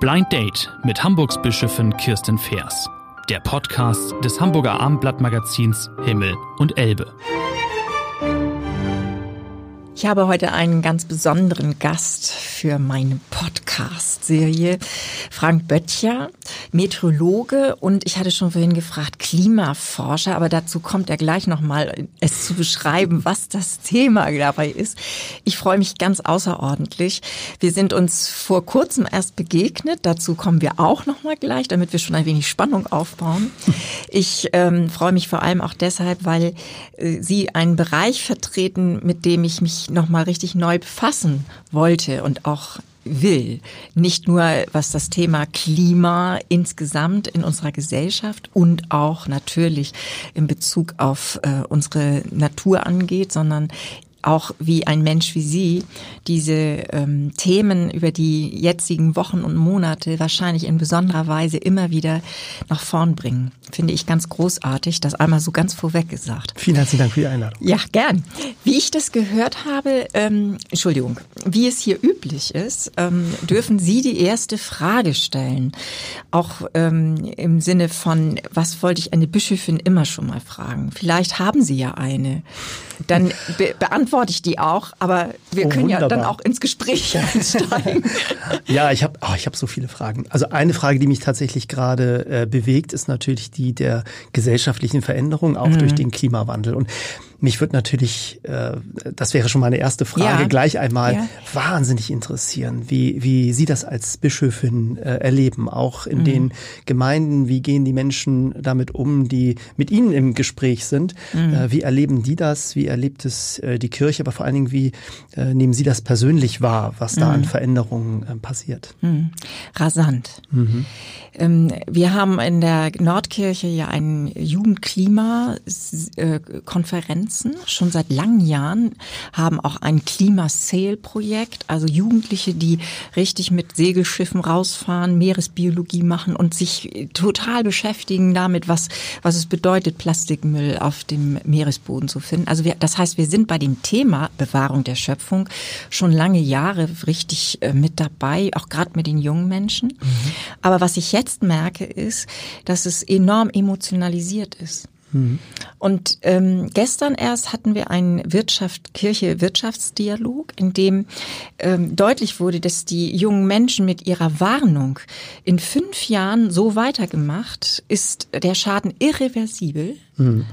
Blind Date mit Hamburgs Bischöfin Kirsten Feers. Der Podcast des Hamburger Abendblattmagazins Himmel und Elbe. Ich habe heute einen ganz besonderen Gast für meine Podcast-Serie. Frank Böttcher, Meteorologe und ich hatte schon vorhin gefragt, Klimaforscher, aber dazu kommt er gleich nochmal, es zu beschreiben, was das Thema dabei ist. Ich freue mich ganz außerordentlich. Wir sind uns vor kurzem erst begegnet, dazu kommen wir auch nochmal gleich, damit wir schon ein wenig Spannung aufbauen. Ich ähm, freue mich vor allem auch deshalb, weil äh, Sie einen Bereich vertreten, mit dem ich mich nochmal richtig neu befassen wollte und auch will. Nicht nur was das Thema Klima insgesamt in unserer Gesellschaft und auch natürlich in Bezug auf äh, unsere Natur angeht, sondern auch wie ein Mensch wie Sie diese ähm, Themen über die jetzigen Wochen und Monate wahrscheinlich in besonderer Weise immer wieder nach vorn bringen. Finde ich ganz großartig, das einmal so ganz vorweg gesagt. Vielen herzlichen Dank für die Einladung. Ja, gern. Wie ich das gehört habe, ähm, Entschuldigung, wie es hier üblich ist, ähm, dürfen Sie die erste Frage stellen. Auch ähm, im Sinne von, was wollte ich eine Bischöfin immer schon mal fragen? Vielleicht haben Sie ja eine. Dann be beantworten beantworte ich die auch, aber wir oh, können wunderbar. ja dann auch ins Gespräch einsteigen. ja, ich habe oh, ich hab so viele Fragen. Also eine Frage, die mich tatsächlich gerade äh, bewegt, ist natürlich die der gesellschaftlichen Veränderung, auch mhm. durch den Klimawandel. Und mich wird natürlich, äh, das wäre schon meine erste Frage, ja. gleich einmal ja. wahnsinnig interessieren, wie, wie Sie das als Bischöfin äh, erleben, auch in mhm. den Gemeinden. Wie gehen die Menschen damit um, die mit Ihnen im Gespräch sind? Mhm. Äh, wie erleben die das? Wie erlebt es äh, die Kirche? Aber vor allen Dingen, wie äh, nehmen Sie das persönlich wahr, was da mhm. an Veränderungen äh, passiert? Mhm. Rasant. Mhm. Ähm, wir haben in der Nordkirche ja eine Jugendklima-Konferenzen. Schon seit langen Jahren haben auch ein Klima-Sail-Projekt, also Jugendliche, die richtig mit Segelschiffen rausfahren, Meeresbiologie machen und sich total beschäftigen damit, was, was es bedeutet, Plastikmüll auf dem Meeresboden zu finden. Also wir, das heißt, wir sind bei dem Thema Bewahrung der Schöpfung schon lange Jahre richtig äh, mit dabei, auch gerade mit den jungen Menschen. Mhm. Aber was ich jetzt merke, ist, dass es enorm emotionalisiert ist. Mhm. Und ähm, gestern erst hatten wir einen Wirtschaft, Kirche-Wirtschaftsdialog, in dem ähm, deutlich wurde, dass die jungen Menschen mit ihrer Warnung in fünf Jahren so weitergemacht, ist der Schaden irreversibel. Mhm.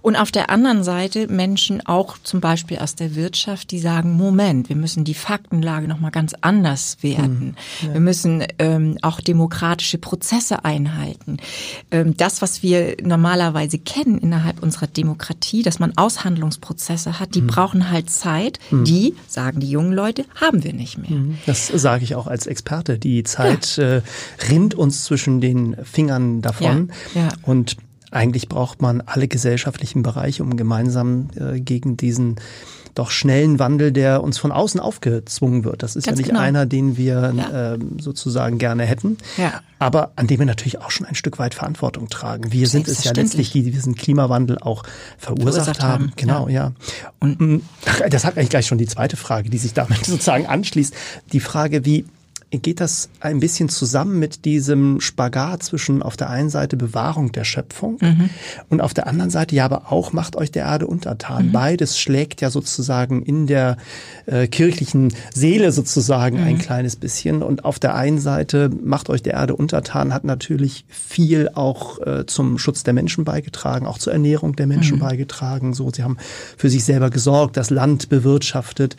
Und auf der anderen Seite Menschen auch zum Beispiel aus der Wirtschaft, die sagen, Moment, wir müssen die Faktenlage nochmal ganz anders werten. Mhm. Ja. Wir müssen ähm, auch demokratische Prozesse einhalten. Ähm, das, was wir normalerweise kennen innerhalb unserer Demokratie, dass man Aushandlungsprozesse hat, die mhm. brauchen halt Zeit. Mhm. Die, sagen die jungen Leute, haben wir nicht mehr. Mhm. Das sage ich auch als Experte. Die Zeit ja. äh, rinnt uns zwischen den Fingern davon. Ja. Ja. Und eigentlich braucht man alle gesellschaftlichen Bereiche, um gemeinsam äh, gegen diesen doch schnellen Wandel, der uns von außen aufgezwungen wird. Das ist Ganz ja nicht genau. einer, den wir ja. äh, sozusagen gerne hätten, ja. aber an dem wir natürlich auch schon ein Stück weit Verantwortung tragen. Wir sind es ja letztlich, die diesen Klimawandel auch verursacht, verursacht haben. haben. Genau, ja. ja. Und mm, das hat eigentlich gleich schon die zweite Frage, die sich damit sozusagen anschließt. Die Frage, wie geht das ein bisschen zusammen mit diesem Spagat zwischen auf der einen Seite Bewahrung der Schöpfung mhm. und auf der anderen Seite ja aber auch macht euch der Erde untertan. Mhm. Beides schlägt ja sozusagen in der äh, kirchlichen Seele sozusagen mhm. ein kleines bisschen und auf der einen Seite macht euch der Erde untertan hat natürlich viel auch äh, zum Schutz der Menschen beigetragen, auch zur Ernährung der Menschen mhm. beigetragen. So, sie haben für sich selber gesorgt, das Land bewirtschaftet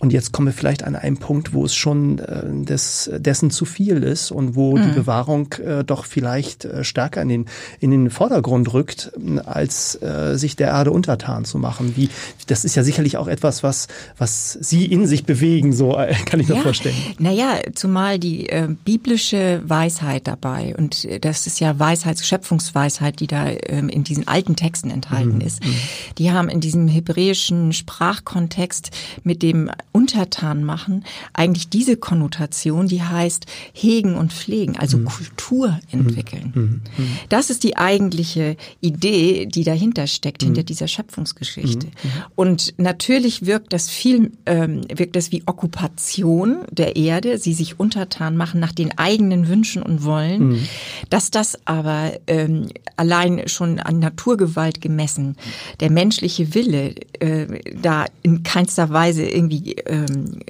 und jetzt kommen wir vielleicht an einen Punkt, wo es schon äh, des, dessen zu viel ist und wo mhm. die Bewahrung äh, doch vielleicht äh, stärker in den, in den Vordergrund rückt, als äh, sich der Erde untertan zu machen. Wie, das ist ja sicherlich auch etwas, was, was Sie in sich bewegen, so äh, kann ich mir ja, vorstellen. Naja, zumal die äh, biblische Weisheit dabei und das ist ja Weisheit, Schöpfungsweisheit, die da ähm, in diesen alten Texten enthalten mhm. ist. Mhm. Die haben in diesem hebräischen Sprachkontext mit dem untertan machen, eigentlich diese Konnotation, die heißt hegen und pflegen, also mhm. Kultur entwickeln. Mhm. mhm. Das ist die eigentliche Idee, die dahinter steckt, hinter mhm. dieser Schöpfungsgeschichte. Mhm. Und natürlich wirkt das viel, ähm, wirkt das wie Okkupation der Erde, sie sich untertan machen nach den eigenen Wünschen und Wollen. Dass das aber ähm, allein schon an Naturgewalt gemessen, der menschliche Wille äh, da in keinster Weise irgendwie ähm,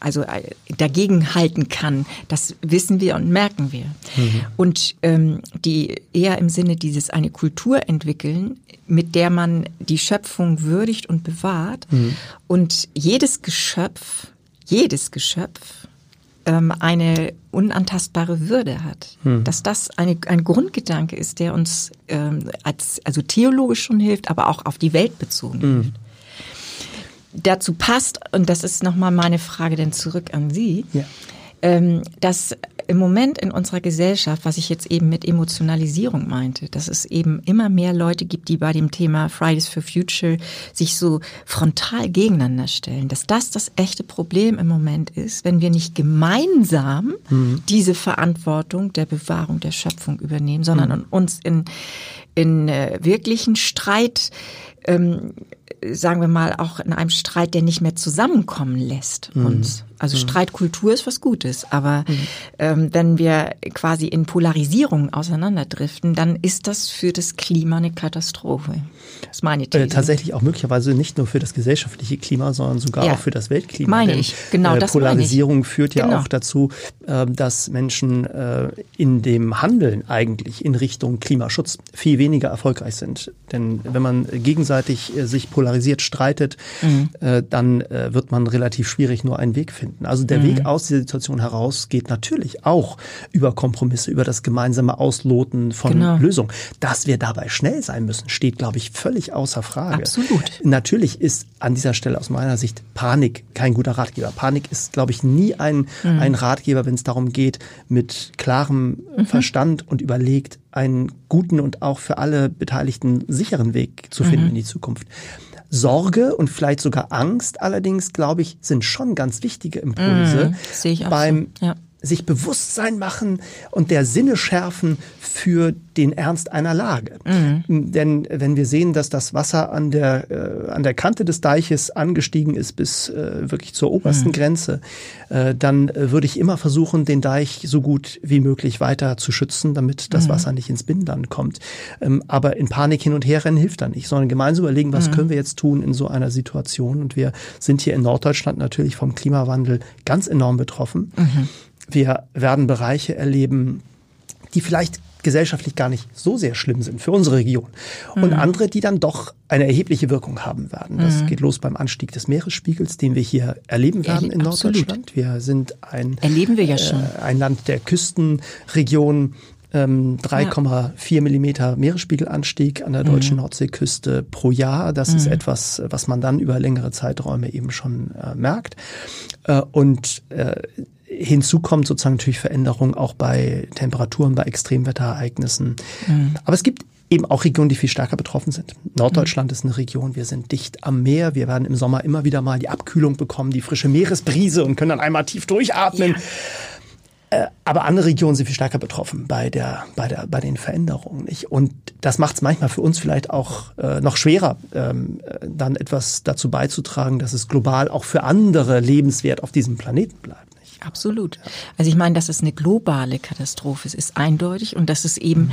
also äh, dagegen halten kann, das wissen wir und merken wir. Mhm. Und ähm, die eher im Sinne dieses eine Kultur entwickeln, mit der man die Schöpfung würdigt und bewahrt mhm. und jedes Geschöpf, jedes Geschöpf ähm, eine unantastbare Würde hat. Hm. Dass das eine, ein Grundgedanke ist, der uns ähm, als, also theologisch schon hilft, aber auch auf die Welt bezogen hm. hilft. Dazu passt, und das ist nochmal meine Frage denn zurück an Sie, ja. ähm, dass im Moment in unserer Gesellschaft, was ich jetzt eben mit Emotionalisierung meinte, dass es eben immer mehr Leute gibt, die bei dem Thema Fridays for Future sich so frontal gegeneinander stellen, dass das das echte Problem im Moment ist, wenn wir nicht gemeinsam mhm. diese Verantwortung der Bewahrung der Schöpfung übernehmen, sondern mhm. uns in, in äh, wirklichen Streit ähm, sagen wir mal, auch in einem Streit, der nicht mehr zusammenkommen lässt mhm. uns. Also mhm. Streitkultur ist was Gutes, aber mhm. ähm, wenn wir quasi in Polarisierung auseinanderdriften, dann ist das für das Klima eine Katastrophe. Das ist meine äh, These. Äh, tatsächlich auch möglicherweise nicht nur für das gesellschaftliche Klima, sondern sogar ja. auch für das Weltklima. Meine Denn, ich, genau äh, das Polarisierung führt ja genau. auch dazu, äh, dass Menschen äh, in dem Handeln eigentlich in Richtung Klimaschutz viel weniger erfolgreich sind. Denn wenn man gegenseitig äh, sich polarisiert streitet, mhm. dann wird man relativ schwierig nur einen Weg finden finden. Also der mhm. Weg aus dieser Situation heraus geht natürlich auch über Kompromisse, über das gemeinsame Ausloten von genau. Lösungen. Dass wir dabei schnell sein müssen, steht, glaube ich, völlig außer Frage. Absolut. Natürlich ist an dieser Stelle aus meiner Sicht Panik kein guter Ratgeber. Panik ist, glaube ich, nie ein, mhm. ein Ratgeber, wenn es darum geht, mit klarem mhm. Verstand und überlegt einen guten und auch für alle Beteiligten sicheren Weg zu finden mhm. in die Zukunft. Sorge und vielleicht sogar Angst allerdings, glaube ich, sind schon ganz wichtige Impulse mm, beim so. ja sich Bewusstsein machen und der Sinne schärfen für den Ernst einer Lage. Mhm. Denn wenn wir sehen, dass das Wasser an der, äh, an der Kante des Deiches angestiegen ist bis äh, wirklich zur obersten mhm. Grenze, äh, dann würde ich immer versuchen, den Deich so gut wie möglich weiter zu schützen, damit das mhm. Wasser nicht ins Binnenland kommt. Ähm, aber in Panik hin und her rennen hilft da nicht, sondern gemeinsam überlegen, was mhm. können wir jetzt tun in so einer Situation. Und wir sind hier in Norddeutschland natürlich vom Klimawandel ganz enorm betroffen. Wir werden Bereiche erleben, die vielleicht gesellschaftlich gar nicht so sehr schlimm sind für unsere Region. Und mhm. andere, die dann doch eine erhebliche Wirkung haben werden. Das mhm. geht los beim Anstieg des Meeresspiegels, den wir hier erleben werden in Absolut. Norddeutschland. Wir sind ein, erleben wir ja schon. Äh, ein Land der Küstenregion. Ähm, 3,4 ja. Millimeter Meeresspiegelanstieg an der deutschen mhm. Nordseeküste pro Jahr. Das ist mhm. etwas, was man dann über längere Zeiträume eben schon äh, merkt. Äh, und äh, Hinzu kommt sozusagen natürlich Veränderung auch bei Temperaturen, bei Extremwetterereignissen. Mhm. Aber es gibt eben auch Regionen, die viel stärker betroffen sind. Norddeutschland mhm. ist eine Region, wir sind dicht am Meer, wir werden im Sommer immer wieder mal die Abkühlung bekommen, die frische Meeresbrise und können dann einmal tief durchatmen. Ja. Äh, aber andere Regionen sind viel stärker betroffen bei der, bei der, bei den Veränderungen. Nicht? Und das macht es manchmal für uns vielleicht auch äh, noch schwerer, ähm, äh, dann etwas dazu beizutragen, dass es global auch für andere lebenswert auf diesem Planeten bleibt. Absolut. Also ich meine, dass es eine globale Katastrophe ist, ist eindeutig und dass es eben mhm.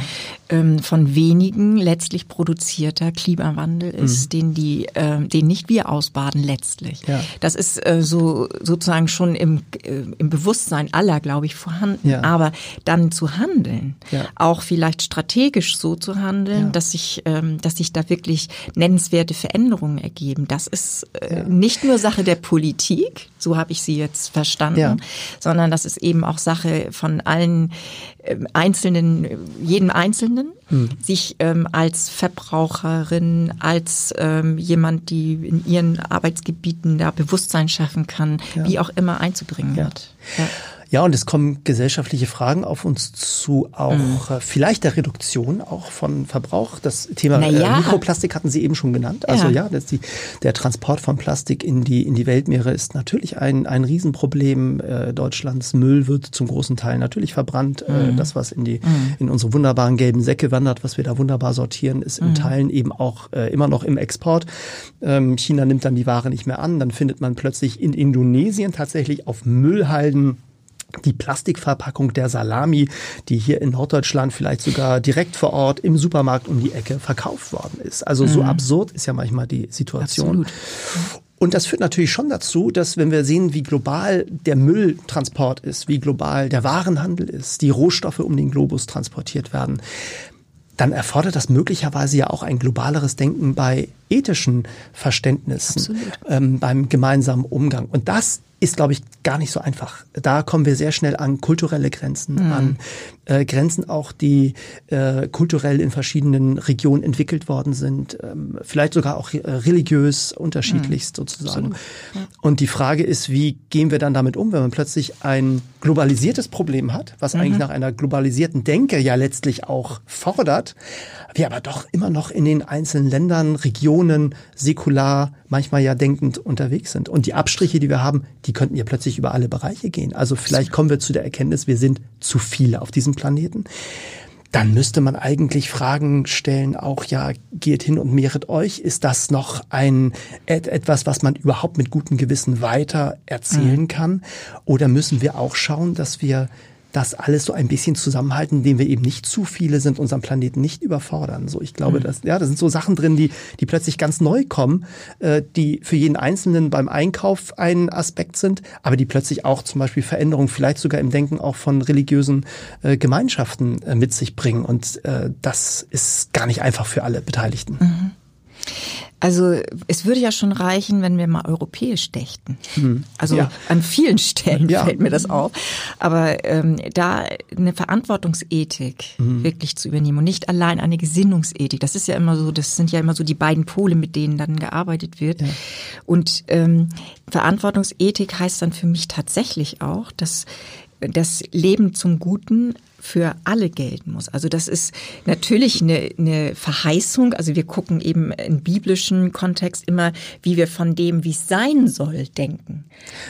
ähm, von wenigen letztlich produzierter Klimawandel ist, mhm. den die, äh, den nicht wir ausbaden letztlich. Ja. Das ist äh, so sozusagen schon im, äh, im Bewusstsein aller, glaube ich, vorhanden. Ja. Aber dann zu handeln, ja. auch vielleicht strategisch so zu handeln, dass sich, ähm, dass sich da wirklich nennenswerte Veränderungen ergeben. Das ist äh, nicht nur Sache der Politik, so habe ich sie jetzt verstanden sondern das ist eben auch Sache von allen äh, Einzelnen, jedem Einzelnen, hm. sich ähm, als Verbraucherin, als ähm, jemand, die in ihren Arbeitsgebieten da Bewusstsein schaffen kann, ja. wie auch immer einzubringen ja. wird. Ja. Ja, und es kommen gesellschaftliche Fragen auf uns zu, auch mhm. Äh, vielleicht der Reduktion auch von Verbrauch. Das Thema naja. äh, Mikroplastik hatten Sie eben schon genannt. Also ja, ja die, der Transport von Plastik in die, in die Weltmeere ist natürlich ein, ein Riesenproblem. Äh, Deutschlands Müll wird zum großen Teil natürlich verbrannt. Äh, mhm. Äh, das, was in, die, mhm. in unsere wunderbaren gelben Säcke wandert, was wir da wunderbar sortieren, ist in mhm. Teilen eben auch äh, immer noch im Export. Ähm, China nimmt dann die Ware nicht mehr an. Dann findet man plötzlich in Indonesien tatsächlich auf Müllhalden die Plastikverpackung der Salami, die hier in Norddeutschland vielleicht sogar direkt vor Ort im Supermarkt um die Ecke verkauft worden ist. Also so mhm. absurd ist ja manchmal die Situation. Absolut. Und das führt natürlich schon dazu, dass wenn wir sehen, wie global der Mülltransport ist, wie global der Warenhandel ist, die Rohstoffe um den Globus transportiert werden, dann erfordert das möglicherweise ja auch ein globaleres Denken bei ethischen Verständnissen, ähm, beim gemeinsamen Umgang. Und das ist, glaube ich, gar nicht so einfach. Da kommen wir sehr schnell an kulturelle Grenzen, mhm. an äh, Grenzen auch, die äh, kulturell in verschiedenen Regionen entwickelt worden sind, ähm, vielleicht sogar auch äh, religiös unterschiedlichst mhm. sozusagen. Ja. Und die Frage ist, wie gehen wir dann damit um, wenn man plötzlich ein globalisiertes Problem hat, was mhm. eigentlich nach einer globalisierten Denke ja letztlich auch fordert, wir aber doch immer noch in den einzelnen Ländern, Regionen säkular, manchmal ja denkend unterwegs sind. Und die Abstriche, die wir haben, die könnten ja plötzlich über alle Bereiche gehen. Also vielleicht kommen wir zu der Erkenntnis, wir sind zu viele auf diesem Planeten. Dann müsste man eigentlich Fragen stellen, auch ja, geht hin und mehret euch. Ist das noch ein etwas, was man überhaupt mit gutem Gewissen weiter erzählen mhm. kann? Oder müssen wir auch schauen, dass wir das alles so ein bisschen zusammenhalten, indem wir eben nicht zu viele sind, unseren Planeten nicht überfordern. So, ich glaube, mhm. dass, ja, da sind so Sachen drin, die, die plötzlich ganz neu kommen, äh, die für jeden Einzelnen beim Einkauf ein Aspekt sind, aber die plötzlich auch zum Beispiel Veränderungen, vielleicht sogar im Denken auch von religiösen äh, Gemeinschaften äh, mit sich bringen. Und äh, das ist gar nicht einfach für alle Beteiligten. Mhm. Also es würde ja schon reichen, wenn wir mal europäisch dächten. Hm. Also ja. an vielen Stellen ja. fällt mir das auf. Aber ähm, da eine Verantwortungsethik hm. wirklich zu übernehmen und nicht allein eine Gesinnungsethik. Das ist ja immer so, das sind ja immer so die beiden Pole, mit denen dann gearbeitet wird. Ja. Und ähm, Verantwortungsethik heißt dann für mich tatsächlich auch, dass das Leben zum Guten für alle gelten muss. Also das ist natürlich eine, eine Verheißung. Also wir gucken eben im biblischen Kontext immer, wie wir von dem, wie es sein soll, denken.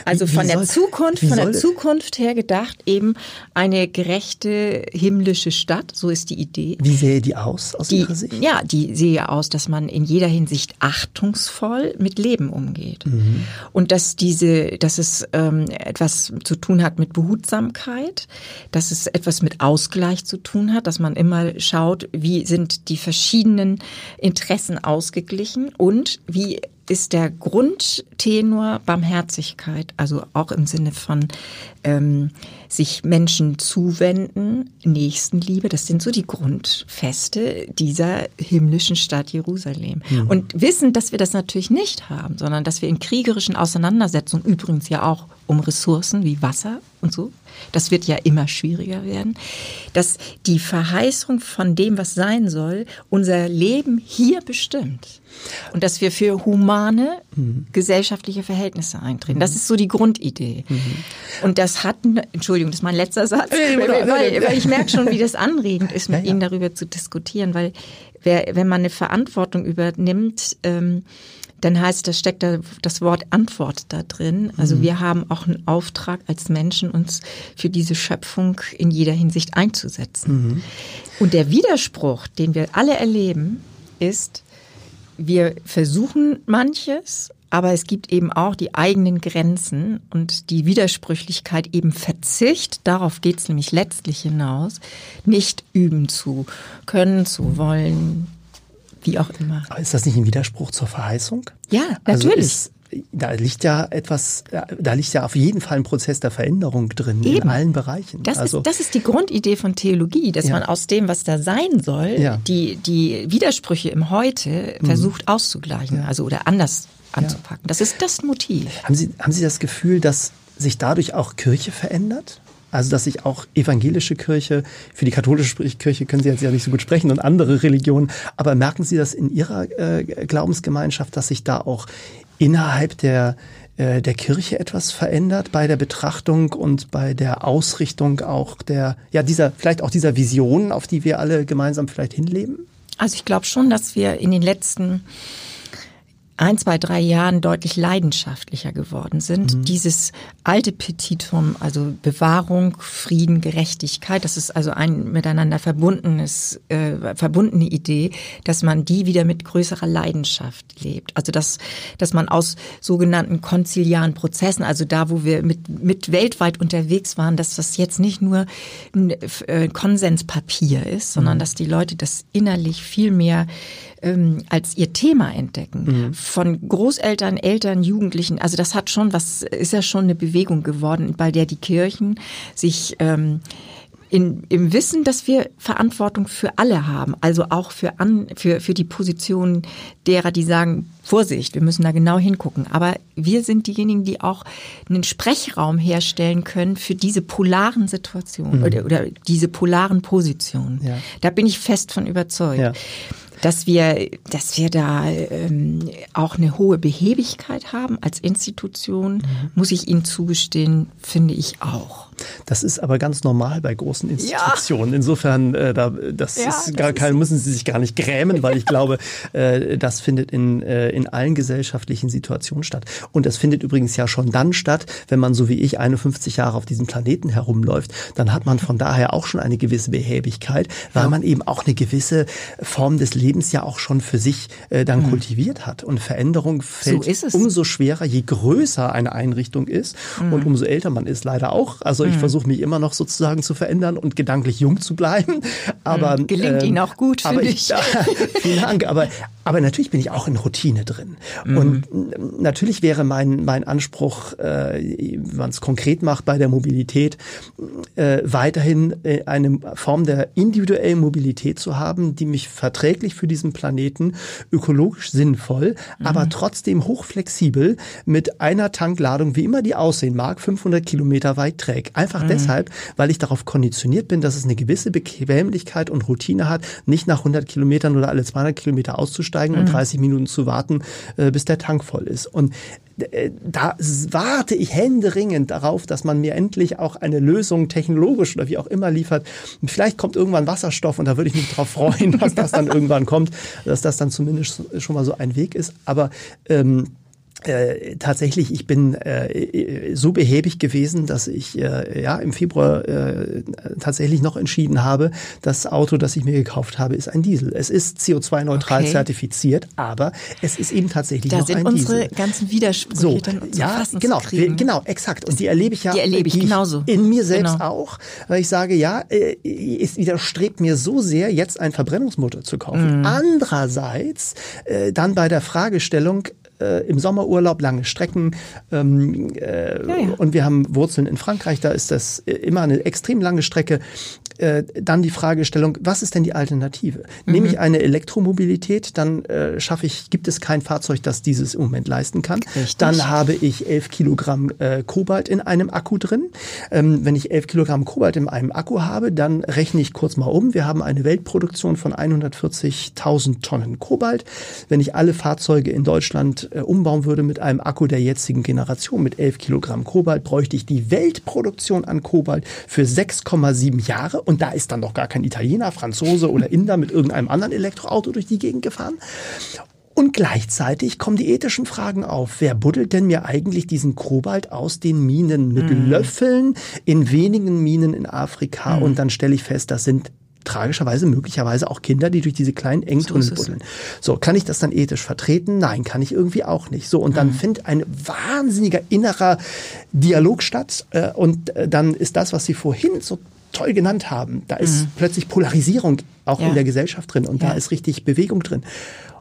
Also wie, von wie der soll, Zukunft, von der Zukunft her gedacht eben eine gerechte himmlische Stadt. So ist die Idee. Wie sähe die aus aus die, Ihrer Sicht? Ja, die sehe aus, dass man in jeder Hinsicht achtungsvoll mit Leben umgeht mhm. und dass diese, dass es ähm, etwas zu tun hat mit Behutsamkeit, dass es etwas mit Ausgleich zu tun hat, dass man immer schaut, wie sind die verschiedenen Interessen ausgeglichen und wie ist der Grundtenor Barmherzigkeit, also auch im Sinne von ähm, sich Menschen zuwenden, Nächstenliebe, das sind so die Grundfeste dieser himmlischen Stadt Jerusalem. Mhm. Und wissen, dass wir das natürlich nicht haben, sondern dass wir in kriegerischen Auseinandersetzungen, übrigens ja auch um Ressourcen wie Wasser und so, das wird ja immer schwieriger werden, dass die Verheißung von dem, was sein soll, unser Leben hier bestimmt. Und dass wir für humane mhm. gesellschaftliche Verhältnisse eintreten. Das ist so die Grundidee. Mhm. Und das hatten, Entschuldigung, das ist mein letzter Satz, weil, weil, weil ich merke schon, wie das anregend ist, mit ja, ja. Ihnen darüber zu diskutieren, weil wer, wenn man eine Verantwortung übernimmt, ähm, dann heißt das steckt da das Wort Antwort da drin. Also mhm. wir haben auch einen Auftrag als Menschen, uns für diese Schöpfung in jeder Hinsicht einzusetzen. Mhm. Und der Widerspruch, den wir alle erleben, ist, wir versuchen manches, aber es gibt eben auch die eigenen Grenzen und die Widersprüchlichkeit eben Verzicht, darauf geht es nämlich letztlich hinaus, nicht üben zu können, zu wollen, wie auch immer. Aber ist das nicht ein Widerspruch zur Verheißung? Ja, also natürlich. Also da liegt ja etwas, da liegt ja auf jeden Fall ein Prozess der Veränderung drin Eben. in allen Bereichen. Das, also, ist, das ist die Grundidee von Theologie, dass ja. man aus dem, was da sein soll, ja. die, die Widersprüche im Heute mhm. versucht auszugleichen, ja. also oder anders anzupacken. Das ist das Motiv. Haben Sie, haben Sie das Gefühl, dass sich dadurch auch Kirche verändert? Also dass sich auch evangelische Kirche, für die katholische Kirche können Sie jetzt ja nicht so gut sprechen und andere Religionen, aber merken Sie das in Ihrer äh, Glaubensgemeinschaft, dass sich da auch innerhalb der äh, der Kirche etwas verändert bei der Betrachtung und bei der Ausrichtung auch der, ja, dieser, vielleicht auch dieser Vision, auf die wir alle gemeinsam vielleicht hinleben? Also ich glaube schon, dass wir in den letzten ein, zwei, drei Jahren deutlich leidenschaftlicher geworden sind. Mhm. Dieses alte Petitum, also Bewahrung, Frieden, Gerechtigkeit, das ist also ein miteinander verbundenes, äh, verbundene Idee, dass man die wieder mit größerer Leidenschaft lebt. Also dass, dass man aus sogenannten konziliaren Prozessen, also da, wo wir mit, mit weltweit unterwegs waren, dass das jetzt nicht nur ein äh, Konsenspapier ist, sondern mhm. dass die Leute das innerlich viel mehr ähm, als ihr Thema entdecken. Mhm. Von Großeltern, Eltern, Jugendlichen. Also das hat schon was, ist ja schon eine Bewegung geworden, bei der die Kirchen sich ähm, in, im Wissen, dass wir Verantwortung für alle haben, also auch für, an, für, für die Position derer, die sagen, Vorsicht, wir müssen da genau hingucken. Aber wir sind diejenigen, die auch einen Sprechraum herstellen können für diese polaren Situationen mhm. oder, oder diese polaren Positionen. Ja. Da bin ich fest von überzeugt. Ja dass wir, dass wir da ähm, auch eine hohe Behebigkeit haben als Institution, mhm. muss ich Ihnen zugestehen, finde ich auch. Das ist aber ganz normal bei großen Institutionen. Ja. Insofern, äh, da, das ja, ist gar das kein, müssen Sie sich gar nicht grämen, weil ich glaube, äh, das findet in, äh, in allen gesellschaftlichen Situationen statt. Und das findet übrigens ja schon dann statt, wenn man so wie ich 51 Jahre auf diesem Planeten herumläuft, dann hat man von daher auch schon eine gewisse Behäbigkeit, weil ja. man eben auch eine gewisse Form des Lebens ja auch schon für sich äh, dann mhm. kultiviert hat. Und Veränderung fällt so umso schwerer, je größer eine Einrichtung ist mhm. und umso älter man ist, leider auch. Also ich mhm. versuche mich immer noch sozusagen zu verändern und gedanklich jung zu bleiben. Aber mhm. gelingt ähm, Ihnen auch gut, finde ich. ich. vielen Dank. Aber aber natürlich bin ich auch in Routine drin. Mhm. Und natürlich wäre mein, mein Anspruch, äh, wenn man es konkret macht bei der Mobilität, äh, weiterhin äh, eine Form der individuellen Mobilität zu haben, die mich verträglich für diesen Planeten, ökologisch sinnvoll, mhm. aber trotzdem hochflexibel mit einer Tankladung, wie immer die aussehen mag, 500 Kilometer weit trägt. Einfach mhm. deshalb, weil ich darauf konditioniert bin, dass es eine gewisse Bequemlichkeit und Routine hat, nicht nach 100 Kilometern oder alle 200 Kilometer auszusteigen einsteigen mhm. und 30 Minuten zu warten, äh, bis der Tank voll ist. Und äh, da warte ich händeringend darauf, dass man mir endlich auch eine Lösung technologisch oder wie auch immer liefert. Vielleicht kommt irgendwann Wasserstoff und da würde ich mich darauf freuen, dass das dann irgendwann kommt, dass das dann zumindest schon mal so ein Weg ist. Aber ähm, äh, tatsächlich, ich bin äh, so behäbig gewesen, dass ich äh, ja im Februar äh, tatsächlich noch entschieden habe, das Auto, das ich mir gekauft habe, ist ein Diesel. Es ist CO2-neutral okay. zertifiziert, aber es ist eben tatsächlich da noch ein Diesel. Da sind unsere ganzen Widersprüche so, dann ja, genau, genau, exakt. Und die erlebe ich ja die erlebe ich die genauso. in mir selbst genau. auch, weil ich sage, ja, äh, es widerstrebt mir so sehr, jetzt ein Verbrennungsmotor zu kaufen. Mm. Andererseits äh, dann bei der Fragestellung, äh, im Sommerurlaub lange Strecken ähm, äh, ja, ja. und wir haben Wurzeln in Frankreich, da ist das äh, immer eine extrem lange Strecke. Äh, dann die Fragestellung, was ist denn die Alternative? Mhm. Nehme ich eine Elektromobilität, dann äh, schaffe ich, gibt es kein Fahrzeug, das dieses im Moment leisten kann. Richtig. Dann habe ich 11 Kilogramm äh, Kobalt in einem Akku drin. Ähm, wenn ich 11 Kilogramm Kobalt in einem Akku habe, dann rechne ich kurz mal um. Wir haben eine Weltproduktion von 140.000 Tonnen Kobalt. Wenn ich alle Fahrzeuge in Deutschland äh, umbauen würde mit einem Akku der jetzigen Generation mit 11 Kilogramm Kobalt, bräuchte ich die Weltproduktion an Kobalt für 6,7 Jahre. Und da ist dann noch gar kein Italiener, Franzose oder Inder mit irgendeinem anderen Elektroauto durch die Gegend gefahren. Und gleichzeitig kommen die ethischen Fragen auf. Wer buddelt denn mir eigentlich diesen Kobalt aus den Minen mit mm. Löffeln in wenigen Minen in Afrika? Mm. Und dann stelle ich fest, das sind tragischerweise möglicherweise auch Kinder, die durch diese kleinen Engtunnel so buddeln. So, kann ich das dann ethisch vertreten? Nein, kann ich irgendwie auch nicht. So, und dann mhm. findet ein wahnsinniger innerer Dialog statt äh, und äh, dann ist das, was Sie vorhin so toll genannt haben, da ist mhm. plötzlich Polarisierung auch ja. in der Gesellschaft drin und ja. da ist richtig Bewegung drin.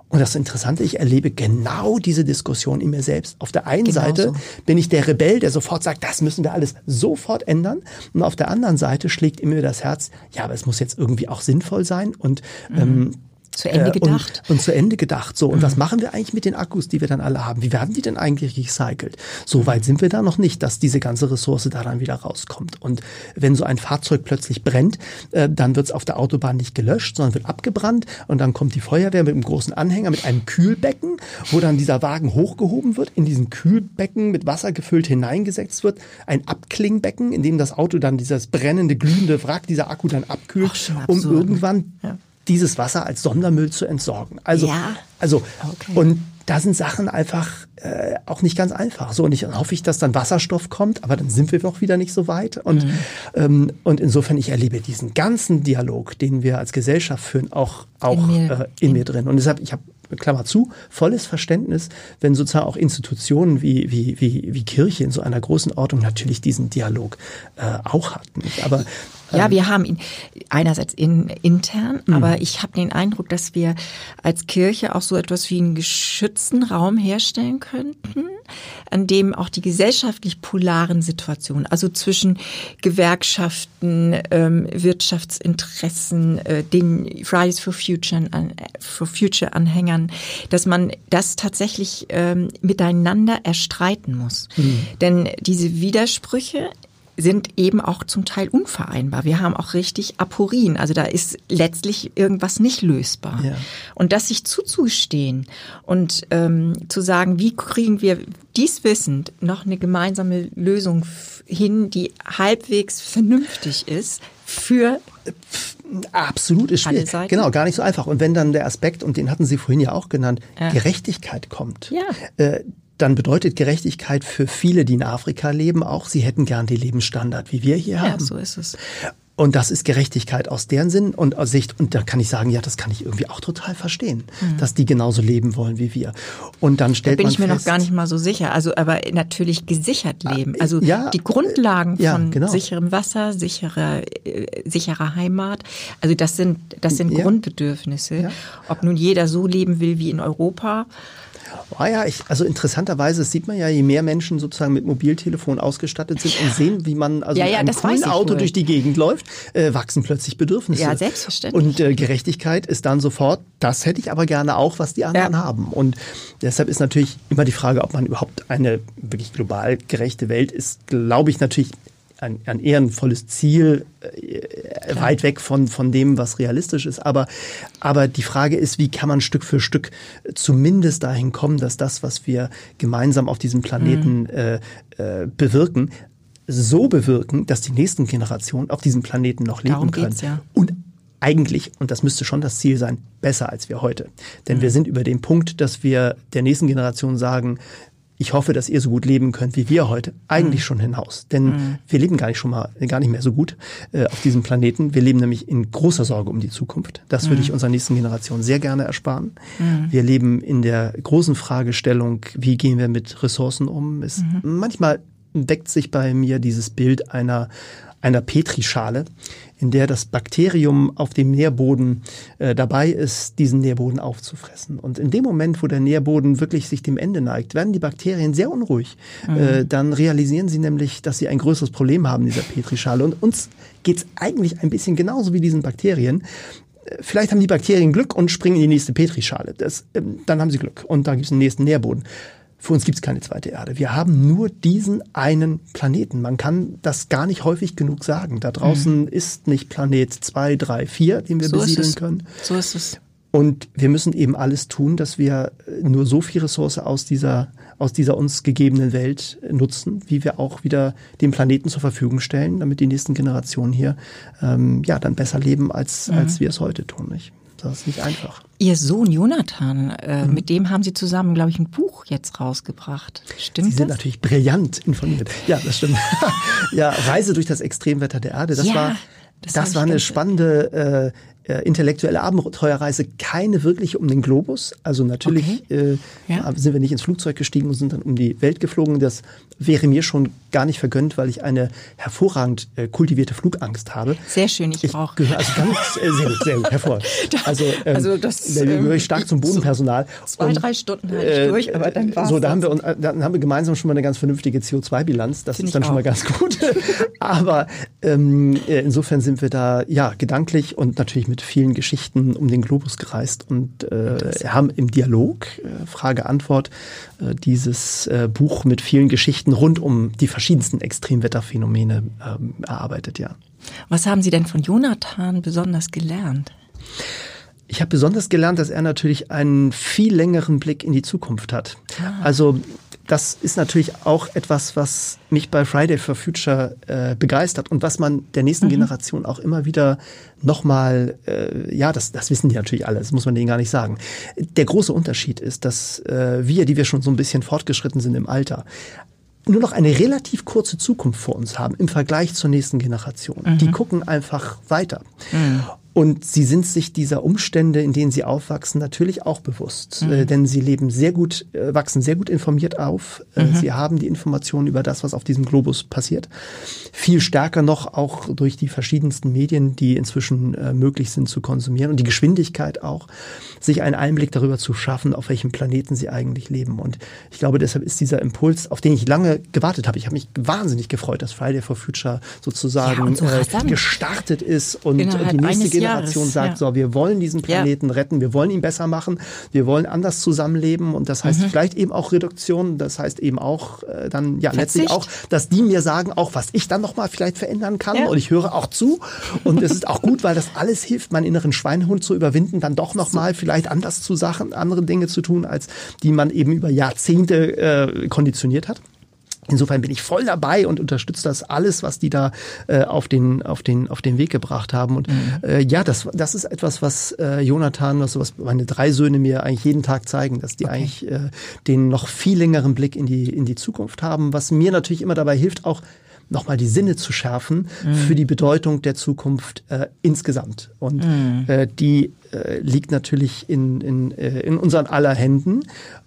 Und das Interessante, ich erlebe genau diese Diskussion in mir selbst. Auf der einen genau Seite so. bin ich der Rebell, der sofort sagt, das müssen wir alles sofort ändern. Und auf der anderen Seite schlägt in mir das Herz, ja, aber es muss jetzt irgendwie auch sinnvoll sein. Und mhm. ähm, Zu Ende gedacht. Und, und zu Ende gedacht. So, und mhm. was machen wir eigentlich mit den Akkus, die wir dann alle haben? Wie werden die denn eigentlich recycelt? So weit sind wir da noch nicht, dass diese ganze Ressource da dann wieder rauskommt. Und wenn so ein Fahrzeug plötzlich brennt, äh, dann wird es auf der Autobahn nicht gelöscht, sondern wird abgebrannt und dann kommt die Feuerwehr mit einem großen Anhänger mit einem Kühlbecken, wo dann dieser Wagen hochgehoben wird, in diesen Kühlbecken mit Wasser gefüllt hineingesetzt wird, ein Abklingbecken, in dem das Auto dann dieses brennende, glühende Wrack, dieser Akku dann abkühlt, Ach, um irgendwann ja dieses Wasser als Sondermüll zu entsorgen. Also, ja. also okay. und da sind Sachen einfach äh, auch nicht ganz einfach. So und ich hoffe ich, dass dann Wasserstoff kommt, aber dann sind wir doch wieder nicht so weit. Und mhm. ähm, und insofern ich erlebe diesen ganzen Dialog, den wir als Gesellschaft führen, auch auch in mir, äh, in in mir drin. Und deshalb ich habe Klammer zu, volles Verständnis, wenn sozusagen auch Institutionen wie, wie, wie, wie Kirche in so einer großen Ordnung natürlich diesen Dialog äh, auch hatten. Aber ja, ähm, wir haben ihn einerseits in, intern, mhm. aber ich habe den Eindruck, dass wir als Kirche auch so etwas wie einen geschützten Raum herstellen könnten, an dem auch die gesellschaftlich polaren Situationen, also zwischen Gewerkschaften, ähm, Wirtschaftsinteressen, äh, den Fridays for Future, an, for Future Anhängern, dass man das tatsächlich ähm, miteinander erstreiten muss. Mhm. Denn diese Widersprüche sind eben auch zum Teil unvereinbar. Wir haben auch richtig Aporien. Also da ist letztlich irgendwas nicht lösbar. Ja. Und das sich zuzustehen und ähm, zu sagen, wie kriegen wir dies wissend noch eine gemeinsame Lösung hin, die halbwegs vernünftig ist für Absolut ist schwierig. Genau, gar nicht so einfach. Und wenn dann der Aspekt, und den hatten Sie vorhin ja auch genannt, ja. Gerechtigkeit kommt, ja. äh, dann bedeutet Gerechtigkeit für viele, die in Afrika leben, auch, sie hätten gern den Lebensstandard, wie wir hier ja, haben. Ja, so ist es. Und das ist Gerechtigkeit aus deren Sinn und aus Sicht. Und da kann ich sagen, ja, das kann ich irgendwie auch total verstehen, mhm. dass die genauso leben wollen wie wir. Und dann stellt da bin man ich mir fest, noch gar nicht mal so sicher. Also, aber natürlich gesichert ah, leben. Also ja, die Grundlagen ja, von genau. sicherem Wasser, sicherer, äh, sicherer Heimat. Also das sind, das sind ja. Grundbedürfnisse. Ob nun jeder so leben will wie in Europa Ah ja, ich, also interessanterweise sieht man ja, je mehr Menschen sozusagen mit Mobiltelefon ausgestattet sind und sehen, wie man also ja, ja, mit einem Auto wohl. durch die Gegend läuft, äh, wachsen plötzlich Bedürfnisse. Ja, selbstverständlich. Und äh, Gerechtigkeit ist dann sofort, das hätte ich aber gerne auch, was die anderen ja. haben. Und deshalb ist natürlich immer die Frage, ob man überhaupt eine wirklich global gerechte Welt ist, glaube ich natürlich ein, ein ehrenvolles Ziel, äh, weit weg von, von dem, was realistisch ist. Aber, aber die Frage ist, wie kann man Stück für Stück zumindest dahin kommen, dass das, was wir gemeinsam auf diesem Planeten mhm. äh, äh, bewirken, so bewirken, dass die nächsten Generationen auf diesem Planeten noch leben Darum können. Ja. Und eigentlich, und das müsste schon das Ziel sein, besser als wir heute. Denn mhm. wir sind über den Punkt, dass wir der nächsten Generation sagen, ich hoffe, dass ihr so gut leben könnt wie wir heute, eigentlich mhm. schon hinaus. Denn mhm. wir leben gar nicht schon mal, gar nicht mehr so gut äh, auf diesem Planeten. Wir leben nämlich in großer Sorge um die Zukunft. Das mhm. würde ich unserer nächsten Generation sehr gerne ersparen. Mhm. Wir leben in der großen Fragestellung, wie gehen wir mit Ressourcen um? Es, mhm. manchmal deckt sich bei mir dieses Bild einer einer Petrischale, in der das Bakterium auf dem Nährboden äh, dabei ist, diesen Nährboden aufzufressen. Und in dem Moment, wo der Nährboden wirklich sich dem Ende neigt, werden die Bakterien sehr unruhig. Mhm. Äh, dann realisieren sie nämlich, dass sie ein größeres Problem haben, dieser Petrischale. Und uns geht's eigentlich ein bisschen genauso wie diesen Bakterien. Äh, vielleicht haben die Bakterien Glück und springen in die nächste Petrischale. Das, ähm, dann haben sie Glück und da gibt es einen nächsten Nährboden. Für uns gibt es keine zweite Erde. Wir haben nur diesen einen Planeten. Man kann das gar nicht häufig genug sagen. Da draußen mhm. ist nicht Planet 2, 3, 4, den wir so besiedeln können. So ist es. Und wir müssen eben alles tun, dass wir nur so viel Ressource aus dieser, aus dieser uns gegebenen Welt nutzen, wie wir auch wieder den Planeten zur Verfügung stellen, damit die nächsten Generationen hier ähm, ja dann besser leben, als, mhm. als wir es heute tun. Nicht? Das ist nicht einfach. Ihr Sohn Jonathan, äh, mhm. mit dem haben Sie zusammen, glaube ich, ein Buch jetzt rausgebracht. Stimmt Sie das? sind natürlich brillant informiert. Ja, das stimmt. ja, Reise durch das Extremwetter der Erde. Das ja, war, das, das war eine spannende äh, äh, intellektuelle Abenteuerreise keine wirkliche um den Globus. Also natürlich okay. äh, ja. sind wir nicht ins Flugzeug gestiegen und sind dann um die Welt geflogen. Das wäre mir schon gar nicht vergönnt, weil ich eine hervorragend äh, kultivierte Flugangst habe. Sehr schön, ich, ich auch. Gehöre also ganz äh, sehr gut, sehr gut, hervorragend. Also, ähm, also das da gehöre ich stark zum Bodenpersonal. Zwei, drei Stunden halte ich äh, durch, aber dann war So, da haben wir äh, dann haben wir gemeinsam schon mal eine ganz vernünftige CO2-Bilanz. Das Find ist dann schon mal ganz gut. aber ähm, äh, insofern sind wir da ja gedanklich und natürlich mit mit vielen Geschichten um den Globus gereist und äh, haben im Dialog, äh, Frage-Antwort, äh, dieses äh, Buch mit vielen Geschichten rund um die verschiedensten Extremwetterphänomene ähm, erarbeitet, ja. Was haben Sie denn von Jonathan besonders gelernt? Ich habe besonders gelernt, dass er natürlich einen viel längeren Blick in die Zukunft hat. Ah. Also das ist natürlich auch etwas, was mich bei Friday for Future äh, begeistert und was man der nächsten mhm. Generation auch immer wieder nochmal, äh, ja, das, das wissen die natürlich alle, das muss man denen gar nicht sagen. Der große Unterschied ist, dass äh, wir, die wir schon so ein bisschen fortgeschritten sind im Alter, nur noch eine relativ kurze Zukunft vor uns haben im Vergleich zur nächsten Generation. Mhm. Die gucken einfach weiter. Mhm. Und sie sind sich dieser Umstände, in denen sie aufwachsen, natürlich auch bewusst. Mhm. Äh, denn sie leben sehr gut, äh, wachsen sehr gut informiert auf. Äh, mhm. Sie haben die Informationen über das, was auf diesem Globus passiert. Viel stärker noch auch durch die verschiedensten Medien, die inzwischen äh, möglich sind zu konsumieren und die Geschwindigkeit auch, sich einen Einblick darüber zu schaffen, auf welchem Planeten sie eigentlich leben. Und ich glaube, deshalb ist dieser Impuls, auf den ich lange gewartet habe. Ich habe mich wahnsinnig gefreut, dass Friday for Future sozusagen ja, so äh, gestartet ist und Innerhalb die nächste Generation Jahres, sagt, ja. so, wir wollen diesen Planeten ja. retten, wir wollen ihn besser machen, wir wollen anders zusammenleben und das heißt mhm. vielleicht eben auch Reduktion, das heißt eben auch äh, dann ja Verzicht. letztlich auch, dass die mir sagen, auch was ich dann nochmal vielleicht verändern kann ja. und ich höre auch zu und es ist auch gut, weil das alles hilft, meinen inneren Schweinehund zu überwinden, dann doch nochmal so. vielleicht anders zu Sachen, andere Dinge zu tun, als die man eben über Jahrzehnte äh, konditioniert hat. Insofern bin ich voll dabei und unterstütze das alles, was die da äh, auf den auf den auf den Weg gebracht haben. Und mhm. äh, ja, das das ist etwas, was äh, Jonathan, also was meine drei Söhne mir eigentlich jeden Tag zeigen, dass die okay. eigentlich äh, den noch viel längeren Blick in die in die Zukunft haben, was mir natürlich immer dabei hilft, auch nochmal die Sinne zu schärfen mhm. für die Bedeutung der Zukunft äh, insgesamt. Und mhm. äh, die äh, liegt natürlich in, in, äh, in unseren aller Händen.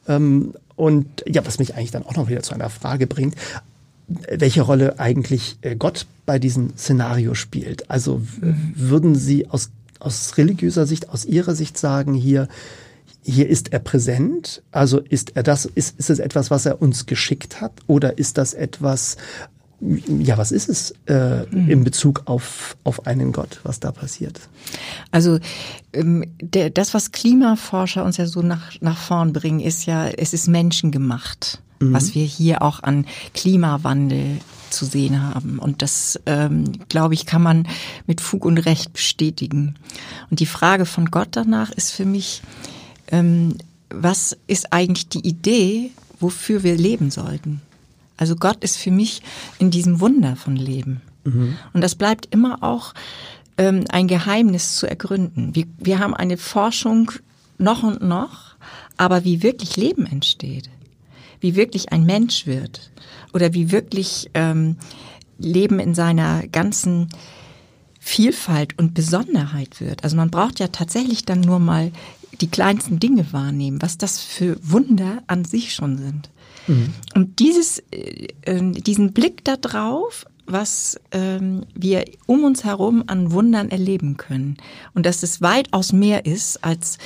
Ähm, und ja, was mich eigentlich dann auch noch wieder zu einer Frage bringt, welche Rolle eigentlich äh, Gott bei diesem Szenario spielt. Also würden Sie aus, aus religiöser Sicht, aus Ihrer Sicht sagen, hier, hier ist er präsent? Also ist er das, ist, ist es etwas, was er uns geschickt hat? Oder ist das etwas, ja, was ist es äh, mhm. in Bezug auf, auf einen Gott, was da passiert? Also ähm, der, das, was Klimaforscher uns ja so nach, nach vorn bringen, ist ja, es ist menschengemacht, mhm. was wir hier auch an Klimawandel zu sehen haben. Und das, ähm, glaube ich, kann man mit Fug und Recht bestätigen. Und die Frage von Gott danach ist für mich, ähm, was ist eigentlich die Idee, wofür wir leben sollten? Also Gott ist für mich in diesem Wunder von Leben. Mhm. Und das bleibt immer auch ähm, ein Geheimnis zu ergründen. Wir, wir haben eine Forschung noch und noch, aber wie wirklich Leben entsteht, wie wirklich ein Mensch wird oder wie wirklich ähm, Leben in seiner ganzen Vielfalt und Besonderheit wird. Also man braucht ja tatsächlich dann nur mal die kleinsten Dinge wahrnehmen, was das für Wunder an sich schon sind. Mhm. Und dieses, äh, ähm, diesen Blick da drauf, was ähm, wir um uns herum an Wundern erleben können. Und dass es weitaus mehr ist, als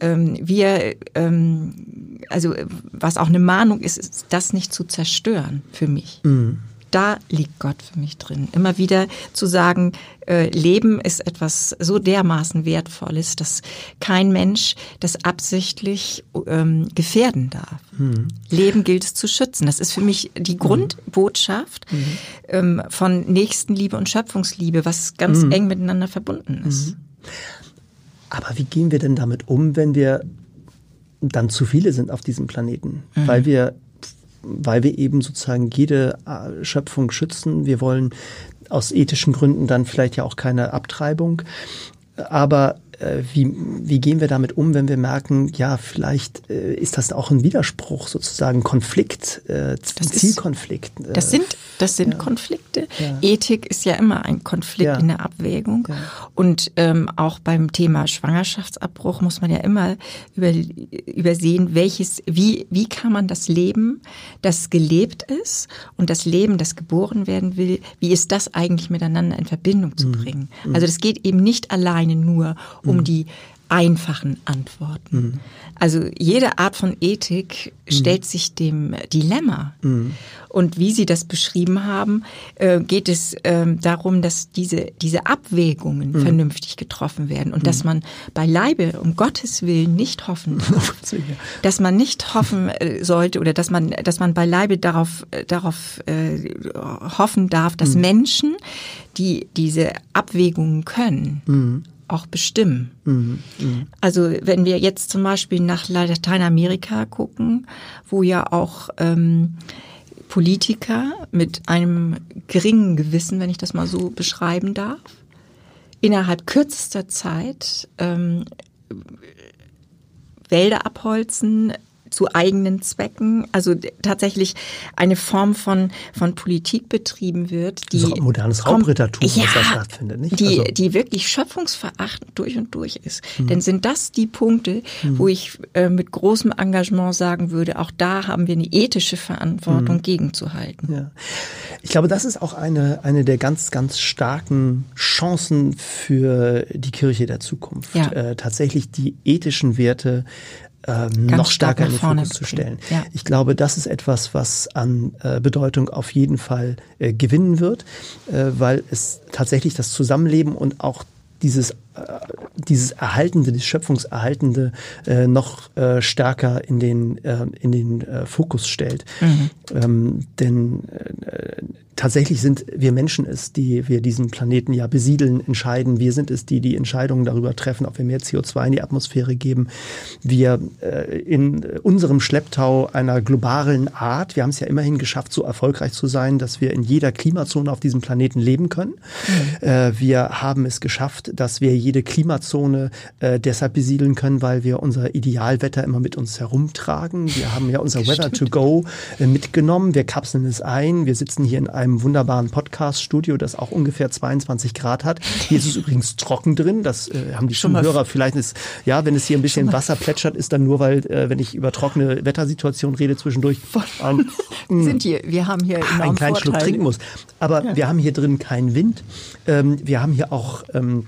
ähm, wir, ähm, also was auch eine Mahnung ist, ist das nicht zu zerstören für mich. Mhm da liegt Gott für mich drin. Immer wieder zu sagen, äh, Leben ist etwas so dermaßen Wertvolles, dass kein Mensch das absichtlich ähm, gefährden darf. Mhm. Leben gilt es zu schützen. Das ist für mich die Grundbotschaft mhm. ähm, von Nächstenliebe und Schöpfungsliebe, was ganz mhm. eng miteinander verbunden ist. Mhm. Aber wie gehen wir denn damit um, wenn wir dann zu viele sind auf diesem Planeten? Mhm. Weil wir weil wir eben sozusagen jede äh, Schöpfung schützen. Wir wollen aus ethischen Gründen dann vielleicht ja auch keine Abtreibung. Aber wie, wie gehen wir damit um, wenn wir merken, ja, vielleicht äh, ist das auch ein Widerspruch, sozusagen Konflikt, äh, das Zielkonflikt. Ist, das sind, das sind ja. Konflikte. Ja. Ethik ist ja immer ein Konflikt ja. in der Abwägung. Und ähm, auch beim Thema Schwangerschaftsabbruch muss man ja immer über, übersehen, welches, wie, wie kann man das Leben, das gelebt ist und das Leben, das geboren werden will, wie ist das eigentlich miteinander in Verbindung zu mhm. bringen? Mhm. Also das geht eben nicht alleine nur um mhm. die einfachen Antworten. Mhm. Also jede Art von Ethik mhm. stellt sich dem Dilemma. Mhm. Und wie Sie das beschrieben haben, äh, geht es ähm, darum, dass diese, diese Abwägungen mhm. vernünftig getroffen werden und dass man beileibe um Gottes Willen nicht hoffen darf, dass man nicht hoffen äh, sollte oder dass man, dass man beileibe darauf, äh, darauf hoffen darf, dass. Menschen, die diese Abwägungen können, auch bestimmen. Mhm, mh. Also wenn wir jetzt zum Beispiel nach Lateinamerika gucken, wo ja auch ähm, Politiker mit einem geringen Gewissen, wenn ich das mal so beschreiben darf, innerhalb kürzester Zeit ähm, Wälder abholzen, zu eigenen Zwecken, also tatsächlich eine Form von, von Politik betrieben wird, die. So modernes Raubrittertum, ja, was da stattfindet, nicht? Die, also. die wirklich schöpfungsverachtend durch und durch ist. Mhm. Denn sind das die Punkte, mhm. wo ich äh, mit großem Engagement sagen würde, auch da haben wir eine ethische Verantwortung mhm. gegenzuhalten. Ja. Ich glaube, das ist auch eine, eine der ganz, ganz starken Chancen für die Kirche der Zukunft. Ja. Äh, tatsächlich die ethischen Werte ähm, noch stärker in den Fokus zu stellen. Ja. Ich glaube, das ist etwas, was an äh, Bedeutung auf jeden Fall äh, gewinnen wird, äh, weil es tatsächlich das Zusammenleben und auch dieses äh, dieses Erhaltende, dieses Schöpfungserhaltende äh, noch äh, stärker in den äh, in den äh, Fokus stellt. Mhm. Ähm, denn äh, tatsächlich sind wir Menschen es, die wir diesen Planeten ja besiedeln, entscheiden. Wir sind es, die die Entscheidungen darüber treffen, ob wir mehr CO2 in die Atmosphäre geben. Wir äh, in unserem Schlepptau einer globalen Art, wir haben es ja immerhin geschafft, so erfolgreich zu sein, dass wir in jeder Klimazone auf diesem Planeten leben können. Mhm. Wir haben es geschafft, dass wir jede Klimazone äh, deshalb besiedeln können, weil wir unser Idealwetter immer mit uns herumtragen. Wir haben ja unser Weather to go äh, mitgenommen. Wir kapseln es ein. Wir sitzen hier in einem wunderbaren Podcast-Studio, das auch ungefähr 22 Grad hat. Hier ist es übrigens trocken drin. Das äh, haben die Zuhörer vielleicht ist, ja, wenn es hier ein bisschen Wasser plätschert, ist dann nur, weil, äh, wenn ich über trockene Wettersituationen rede, zwischendurch ähm, sind hier, wir haben hier einen kleinen Schluck trinken muss. Aber ja. wir haben hier drin keinen Wind. Ähm, wir haben hier auch ähm,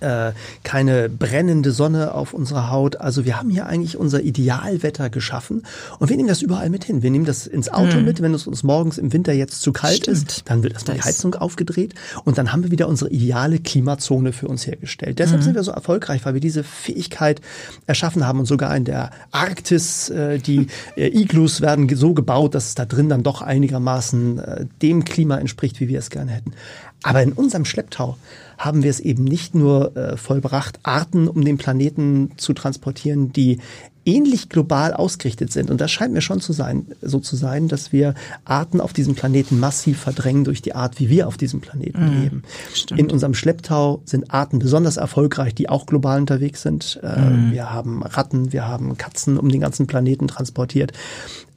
äh, keine brennende Sonne auf unserer Haut. Also wir haben hier eigentlich unser Idealwetter geschaffen und wir nehmen das überall mit hin. Wir nehmen das ins Auto mhm. mit, wenn es uns morgens im Winter jetzt zu kalt Stimmt. ist, dann wird erstmal die Heizung aufgedreht und dann haben wir wieder unsere ideale Klimazone für uns hergestellt. Deshalb mhm. sind wir so erfolgreich, weil wir diese Fähigkeit erschaffen haben und sogar in der Arktis, äh, die äh, Iglus werden so gebaut, dass es da drin dann doch einigermaßen äh, dem Klima entspricht, wie wir es gerne hätten. Aber in unserem Schlepptau haben wir es eben nicht nur äh, vollbracht, Arten um den Planeten zu transportieren, die ähnlich global ausgerichtet sind. Und das scheint mir schon zu sein, so zu sein, dass wir Arten auf diesem Planeten massiv verdrängen durch die Art, wie wir auf diesem Planeten mhm, leben. Stimmt. In unserem Schlepptau sind Arten besonders erfolgreich, die auch global unterwegs sind. Äh, mhm. Wir haben Ratten, wir haben Katzen um den ganzen Planeten transportiert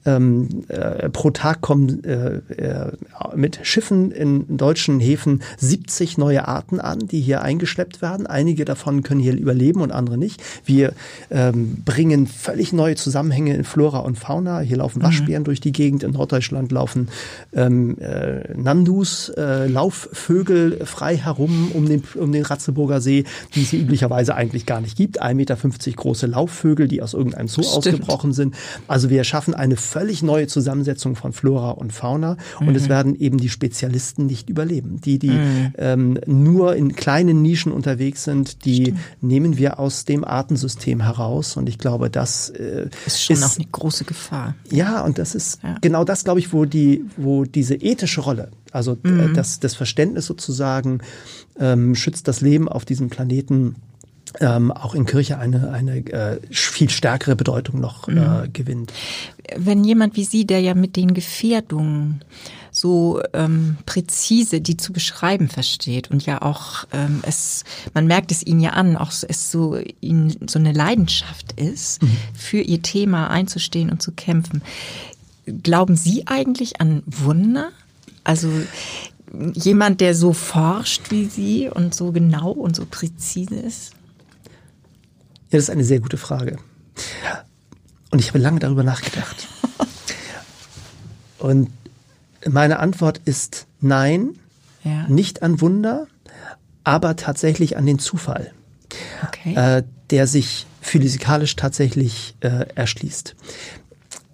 ähm, äh, pro Tag kommen äh, äh, mit Schiffen in deutschen Häfen 70 neue Arten an, die hier eingeschleppt werden. Einige davon können hier überleben und andere nicht. Wir ähm, bringen völlig neue Zusammenhänge in Flora und Fauna. Hier laufen mhm. Waschbären mhm. durch die Gegend. In Norddeutschland laufen ähm, äh, Nandus, äh, Laufvögel frei herum um den, um den Ratzeburger See, die es hier üblicherweise eigentlich gar nicht gibt. 1,50 Meter große Laufvögel, die aus irgendeinem Zoo Stimmt. ausgebrochen sind. Also wir schaffen eine völlig neue Zusammensetzung von Flora und Fauna und mhm. es werden eben die Spezialisten nicht überleben. Die, die mhm. ähm, nur in kleinen Nischen unterwegs sind, die Stimmt. nehmen wir aus dem Artensystem heraus und ich glaube, das äh, ist schon ist, auch eine große Gefahr. Ja, und das ist ja. genau das, glaube ich, wo die, wo diese ethische Rolle, also äh, mhm. das, das Verständnis sozusagen, ähm, schützt das Leben auf diesem Planeten ähm, auch in Kirche eine, eine äh, viel stärkere Bedeutung noch äh, mhm. gewinnt. Wenn jemand wie Sie, der ja mit den Gefährdungen so ähm, präzise die zu beschreiben versteht und ja auch ähm, es, man merkt es ihnen ja an, auch es so ihnen so eine Leidenschaft ist, mhm. für ihr Thema einzustehen und zu kämpfen. Glauben Sie eigentlich an Wunder? Also jemand, der so forscht wie Sie und so genau und so präzise ist? Ja, das ist eine sehr gute Frage. Und ich habe lange darüber nachgedacht. Und meine Antwort ist nein, ja. nicht an Wunder, aber tatsächlich an den Zufall. okay. äh, der sich physikalisch tatsächlich äh, erschließt.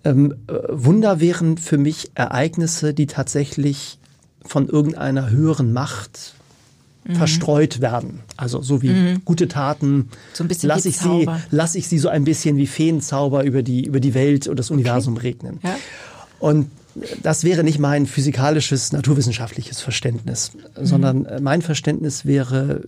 Ähm, äh, Wunder wären für mich Ereignisse, die tatsächlich von irgendeiner höheren Macht mhm. verstreut werden. Also so wie mhm. gute Taten. So ein bisschen lasse ich sie, lasse ich sie so ein bisschen wie Feenzauber über die über die Welt und das Universum okay. regnen. Ja. Und das wäre nicht mein physikalisches, naturwissenschaftliches Verständnis, mhm. sondern mein Verständnis wäre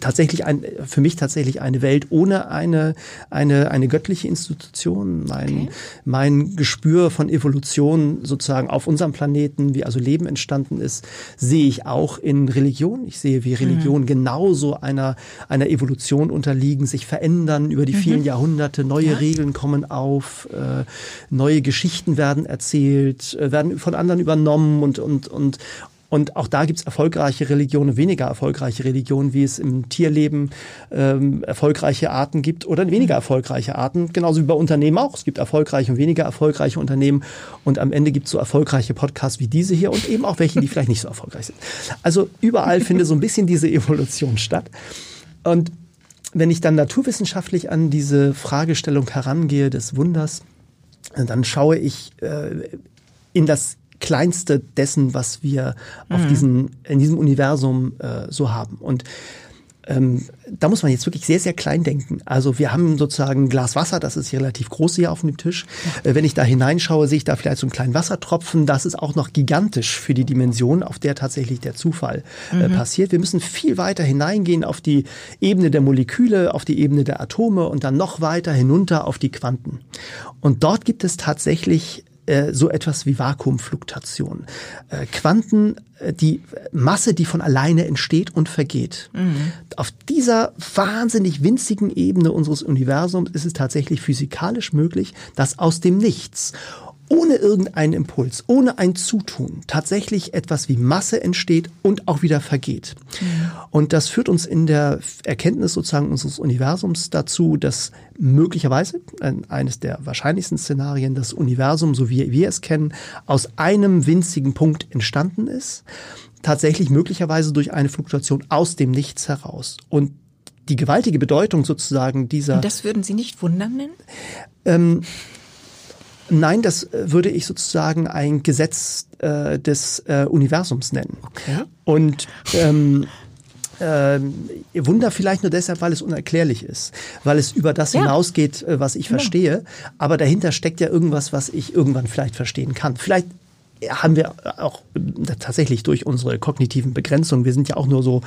tatsächlich ein, für mich tatsächlich eine Welt ohne eine, eine, eine göttliche Institution. Mein, okay. mein Gespür von Evolution sozusagen auf unserem Planeten, wie also Leben entstanden ist, sehe ich auch in Religion. Ich sehe, wie Religion mhm. genauso einer, einer Evolution unterliegen, sich verändern über die mhm. vielen Jahrhunderte. Neue ja. Regeln kommen auf, äh, neue Geschichten werden erzählt, äh, werden von anderen übernommen und, und, und, und auch da gibt es erfolgreiche Religionen, weniger erfolgreiche Religionen, wie es im Tierleben ähm, erfolgreiche Arten gibt oder weniger erfolgreiche Arten. Genauso wie bei Unternehmen auch. Es gibt erfolgreiche und weniger erfolgreiche Unternehmen. Und am Ende gibt es so erfolgreiche Podcasts wie diese hier und eben auch welche, die vielleicht nicht so erfolgreich sind. Also überall findet so ein bisschen diese Evolution statt. Und wenn ich dann naturwissenschaftlich an diese Fragestellung herangehe des Wunders, dann schaue ich äh, in das Kleinste dessen, was wir mhm. auf diesen, in diesem Universum äh, so haben. Und ähm, da muss man jetzt wirklich sehr, sehr klein denken. Also wir haben sozusagen ein Glas Wasser, das ist hier relativ groß hier auf dem Tisch. Äh, wenn ich da hineinschaue, sehe ich da vielleicht so einen kleinen Wassertropfen. Das ist auch noch gigantisch für die Dimension, auf der tatsächlich der Zufall äh, mhm. passiert. Wir müssen viel weiter hineingehen auf die Ebene der Moleküle, auf die Ebene der Atome und dann noch weiter hinunter auf die Quanten. Und dort gibt es tatsächlich so etwas wie Vakuumfluktuation. Äh, Quanten, äh, die Masse, die von alleine entsteht und vergeht. Mhm. Auf dieser wahnsinnig winzigen Ebene unseres Universums ist es tatsächlich physikalisch möglich, dass aus dem Nichts ohne irgendeinen Impuls, ohne ein Zutun tatsächlich etwas wie Masse entsteht und auch wieder vergeht. Und das führt uns in der Erkenntnis sozusagen unseres Universums dazu, dass möglicherweise eines der wahrscheinlichsten Szenarien das Universum, so wie wir es kennen, aus einem winzigen Punkt entstanden ist, tatsächlich möglicherweise durch eine Fluktuation aus dem Nichts heraus. Und die gewaltige Bedeutung sozusagen dieser. Und das würden Sie nicht wundern nennen? Ähm, Nein, das äh, würde ich sozusagen ein Gesetz äh, des äh, Universums nennen. Okay. Und ähm, äh, Wunder vielleicht nur deshalb, weil es unerklärlich ist, weil es über das ja. hinausgeht, äh, was ich ja. verstehe. Aber dahinter steckt ja irgendwas, was ich irgendwann vielleicht verstehen kann. Vielleicht haben wir auch tatsächlich durch unsere kognitiven Begrenzungen, wir sind ja auch nur so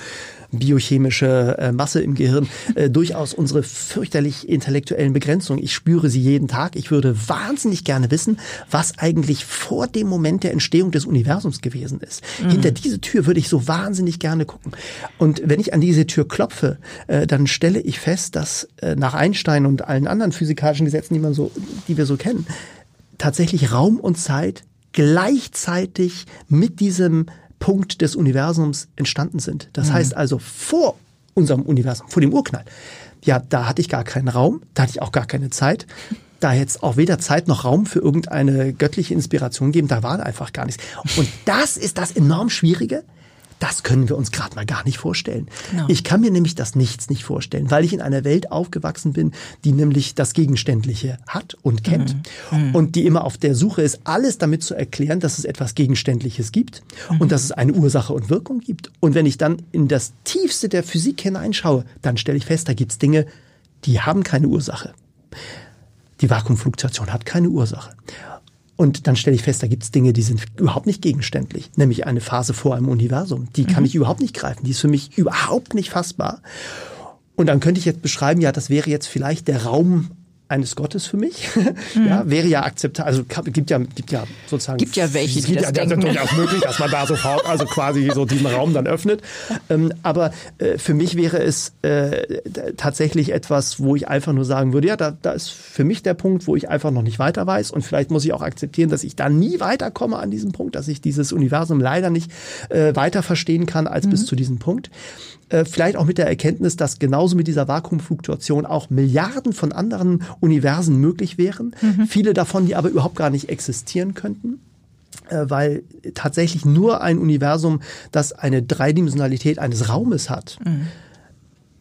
biochemische äh, Masse im Gehirn, äh, durchaus unsere fürchterlich intellektuellen Begrenzungen. Ich spüre sie jeden Tag. Ich würde wahnsinnig gerne wissen, was eigentlich vor dem Moment der Entstehung des Universums gewesen ist. Mhm. Hinter diese Tür würde ich so wahnsinnig gerne gucken. Und wenn ich an diese Tür klopfe, äh, dann stelle ich fest, dass äh, nach Einstein und allen anderen physikalischen Gesetzen, die man so, die wir so kennen, tatsächlich Raum und Zeit gleichzeitig mit diesem Punkt des Universums entstanden sind. Das mhm. heißt also vor unserem Universum, vor dem Urknall. Ja, da hatte ich gar keinen Raum, da hatte ich auch gar keine Zeit. Da jetzt auch weder Zeit noch Raum für irgendeine göttliche Inspiration geben, da war einfach gar nichts. Und das ist das enorm Schwierige, das können wir uns gerade mal gar nicht vorstellen. Genau. Ich kann mir nämlich das Nichts nicht vorstellen, weil ich in einer Welt aufgewachsen bin, die nämlich das Gegenständliche hat und kennt mhm. mhm. und die immer auf der Suche ist, alles damit zu erklären, dass es etwas Gegenständliches gibt mhm. und dass es eine Ursache und Wirkung gibt. Und wenn ich dann in das Tiefste der Physik hineinschaue, dann stelle ich fest, da gibt es Dinge, die haben keine Ursache. Die Vakuumfluktuation hat keine Ursache. Und dann stelle ich fest, da gibt es Dinge, die sind überhaupt nicht gegenständlich, nämlich eine Phase vor einem Universum. Die kann mhm. ich überhaupt nicht greifen, die ist für mich überhaupt nicht fassbar. Und dann könnte ich jetzt beschreiben, ja, das wäre jetzt vielleicht der Raum eines Gottes für mich. Mhm. ja, wäre ja akzeptabel. Also gibt ja, gibt ja sozusagen. Gibt ja welche, die das ja, denken. durchaus möglich, dass man da sofort, also quasi so diesen Raum dann öffnet. Ähm, aber äh, für mich wäre es äh, tatsächlich etwas, wo ich einfach nur sagen würde, ja, da, da ist für mich der Punkt, wo ich einfach noch nicht weiter weiß. Und vielleicht muss ich auch akzeptieren, dass ich da nie weiterkomme an diesem Punkt, dass ich dieses Universum leider nicht äh, weiter verstehen kann als mhm. bis zu diesem Punkt. Äh, vielleicht auch mit der Erkenntnis, dass genauso mit dieser Vakuumfluktuation auch Milliarden von anderen Universen möglich wären. Mhm. Viele davon, die aber überhaupt gar nicht existieren könnten äh, weil tatsächlich nur ein Universum, das eine Dreidimensionalität eines Raumes hat, mhm.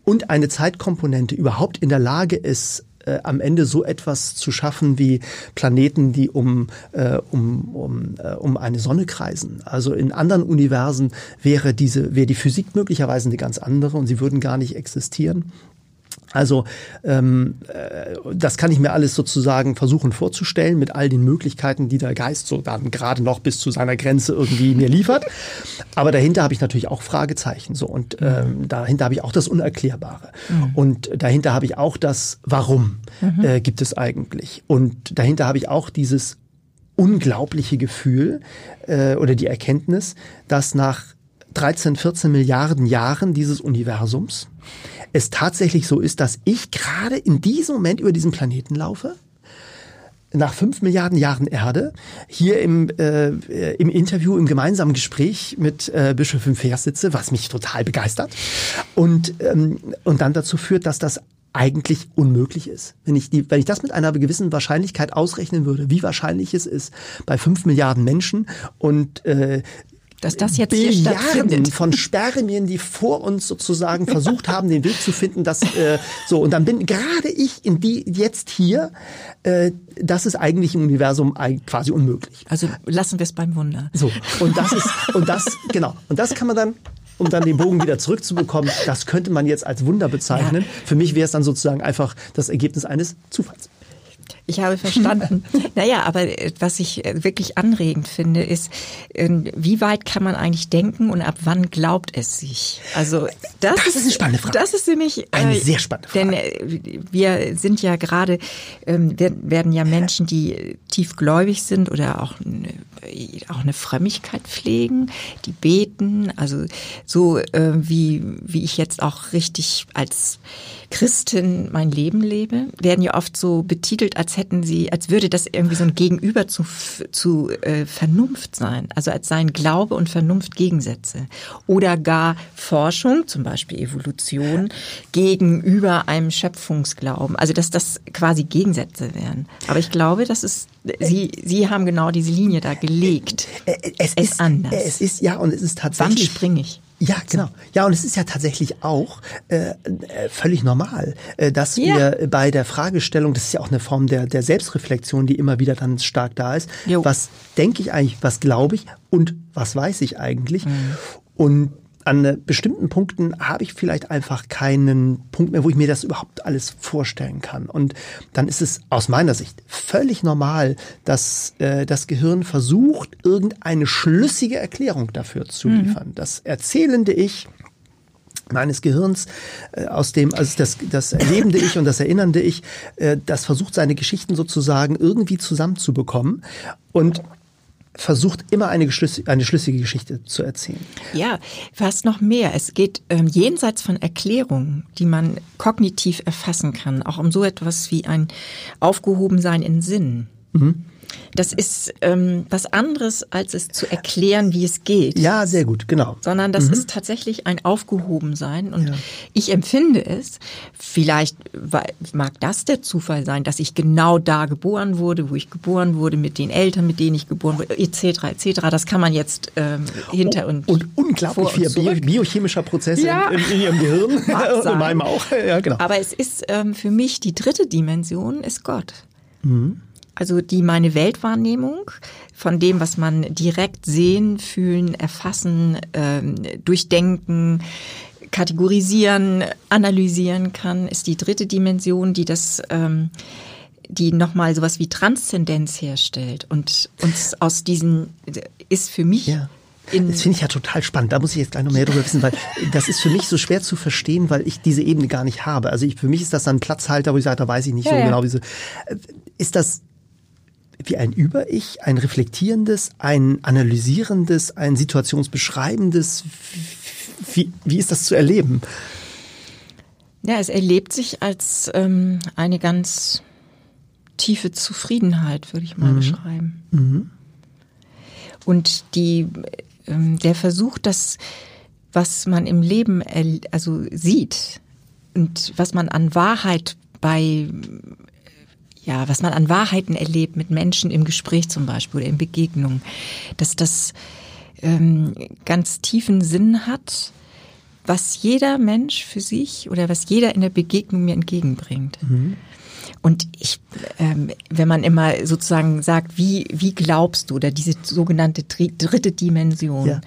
und eine Zeitkomponente überhaupt in der Lage ist, äh, am Ende so etwas zu schaffen wie Planeten, die um, äh, um, um, äh, um eine Sonne kreisen. Also in anderen Universen wäre diese, wäre die Physik möglicherweise eine ganz andere und sie würden gar nicht existieren. Also ähm, äh, das kann ich mir alles sozusagen versuchen vorzustellen mit all den Möglichkeiten, die der Geist so dann gerade noch bis zu seiner Grenze irgendwie mir liefert. Aber dahinter habe ich natürlich auch Fragezeichen so und ähm, dahinter habe ich auch das Unerklärbare mhm. und dahinter habe ich auch das Warum mhm. äh, gibt es eigentlich und dahinter habe ich auch dieses unglaubliche Gefühl äh, oder die Erkenntnis, dass nach 13, 14 Milliarden Jahren dieses Universums es tatsächlich so ist, dass ich gerade in diesem Moment über diesen Planeten laufe nach fünf Milliarden Jahren Erde hier im, äh, im Interview, im gemeinsamen Gespräch mit äh, Bischof im Vers sitze, was mich total begeistert und, ähm, und dann dazu führt, dass das eigentlich unmöglich ist. Wenn ich, die, wenn ich das mit einer gewissen Wahrscheinlichkeit ausrechnen würde, wie wahrscheinlich es ist bei fünf Milliarden Menschen und äh, dass das jetzt Billiarden von Spermien, die vor uns sozusagen versucht haben, den Weg zu finden, dass äh, so und dann bin gerade ich in die jetzt hier. Äh, das ist eigentlich im Universum quasi unmöglich. Also lassen wir es beim Wunder. So und das ist und das genau und das kann man dann um dann den Bogen wieder zurückzubekommen, das könnte man jetzt als Wunder bezeichnen. Ja. Für mich wäre es dann sozusagen einfach das Ergebnis eines Zufalls. Ich habe verstanden. naja, aber äh, was ich äh, wirklich anregend finde, ist, ähm, wie weit kann man eigentlich denken und ab wann glaubt es sich? Also das, das ist eine spannende Frage. Das ist nämlich eine äh, sehr spannende Frage. Denn wir sind ja gerade, ähm, werden ja Menschen, die tiefgläubig sind oder auch eine, auch eine Frömmigkeit pflegen, die beten, also so wie wie ich jetzt auch richtig als Christin mein Leben lebe, werden ja oft so betitelt, als hätten sie, als würde das irgendwie so ein Gegenüber zu, zu äh, Vernunft sein. Also als seien Glaube und Vernunft Gegensätze. Oder gar Forschung, zum Beispiel Evolution, gegenüber einem Schöpfungsglauben. Also dass das quasi Gegensätze wären. Aber ich glaube, das ist, Sie, Sie haben genau diese Linie da gelegt. Äh, äh, es, es ist anders. Es ist, ja, und es ist tatsächlich. Wann springe ich? Ja, genau. Ja, und es ist ja tatsächlich auch äh, äh, völlig normal, äh, dass ja. wir bei der Fragestellung, das ist ja auch eine Form der, der Selbstreflexion, die immer wieder dann stark da ist. Jo. Was denke ich eigentlich, was glaube ich und was weiß ich eigentlich? Mhm. Und an bestimmten Punkten habe ich vielleicht einfach keinen Punkt mehr, wo ich mir das überhaupt alles vorstellen kann. Und dann ist es aus meiner Sicht völlig normal, dass äh, das Gehirn versucht, irgendeine schlüssige Erklärung dafür zu mhm. liefern. Das erzählende Ich meines Gehirns, äh, aus dem, also das, das erlebende Ich und das erinnernde Ich, äh, das versucht seine Geschichten sozusagen irgendwie zusammenzubekommen. Und versucht immer eine, eine schlüssige Geschichte zu erzählen. Ja, fast noch mehr. Es geht ähm, jenseits von Erklärungen, die man kognitiv erfassen kann, auch um so etwas wie ein Aufgehobensein in Sinn. Mhm. Das ist ähm, was anderes, als es zu erklären, wie es geht. Ja, sehr gut, genau. Sondern das mhm. ist tatsächlich ein Aufgehobensein. Und ja. ich empfinde es, vielleicht mag das der Zufall sein, dass ich genau da geboren wurde, wo ich geboren wurde, mit den Eltern, mit denen ich geboren wurde, etc., etc. Das kann man jetzt ähm, hinter und Und unglaublich viel Bio, biochemischer Prozesse ja. in, in, Ihrem Gehirn, in meinem auch. Ja, genau. Aber es ist ähm, für mich die dritte Dimension, ist Gott. Mhm also die meine Weltwahrnehmung von dem, was man direkt sehen, fühlen, erfassen, ähm, durchdenken, kategorisieren, analysieren kann, ist die dritte Dimension, die das ähm, die nochmal sowas wie Transzendenz herstellt und uns aus diesen ist für mich ja. das finde ich ja total spannend. Da muss ich jetzt gleich noch mehr darüber wissen, weil das ist für mich so schwer zu verstehen, weil ich diese Ebene gar nicht habe. Also ich, für mich ist das dann ein Platzhalter, wo ich sage, da weiß ich nicht ja, so ja. genau, wie so. Ist das wie ein Über-Ich, ein reflektierendes, ein analysierendes, ein situationsbeschreibendes. Wie, wie ist das zu erleben? Ja, es erlebt sich als ähm, eine ganz tiefe Zufriedenheit, würde ich mal mhm. beschreiben. Mhm. Und die, ähm, der Versuch, das, was man im Leben also sieht und was man an Wahrheit bei ja, was man an Wahrheiten erlebt mit Menschen im Gespräch zum Beispiel oder in Begegnungen, dass das ähm, ganz tiefen Sinn hat, was jeder Mensch für sich oder was jeder in der Begegnung mir entgegenbringt. Mhm. Und ich, ähm, wenn man immer sozusagen sagt, wie, wie glaubst du, oder diese sogenannte dritte Dimension. Ja.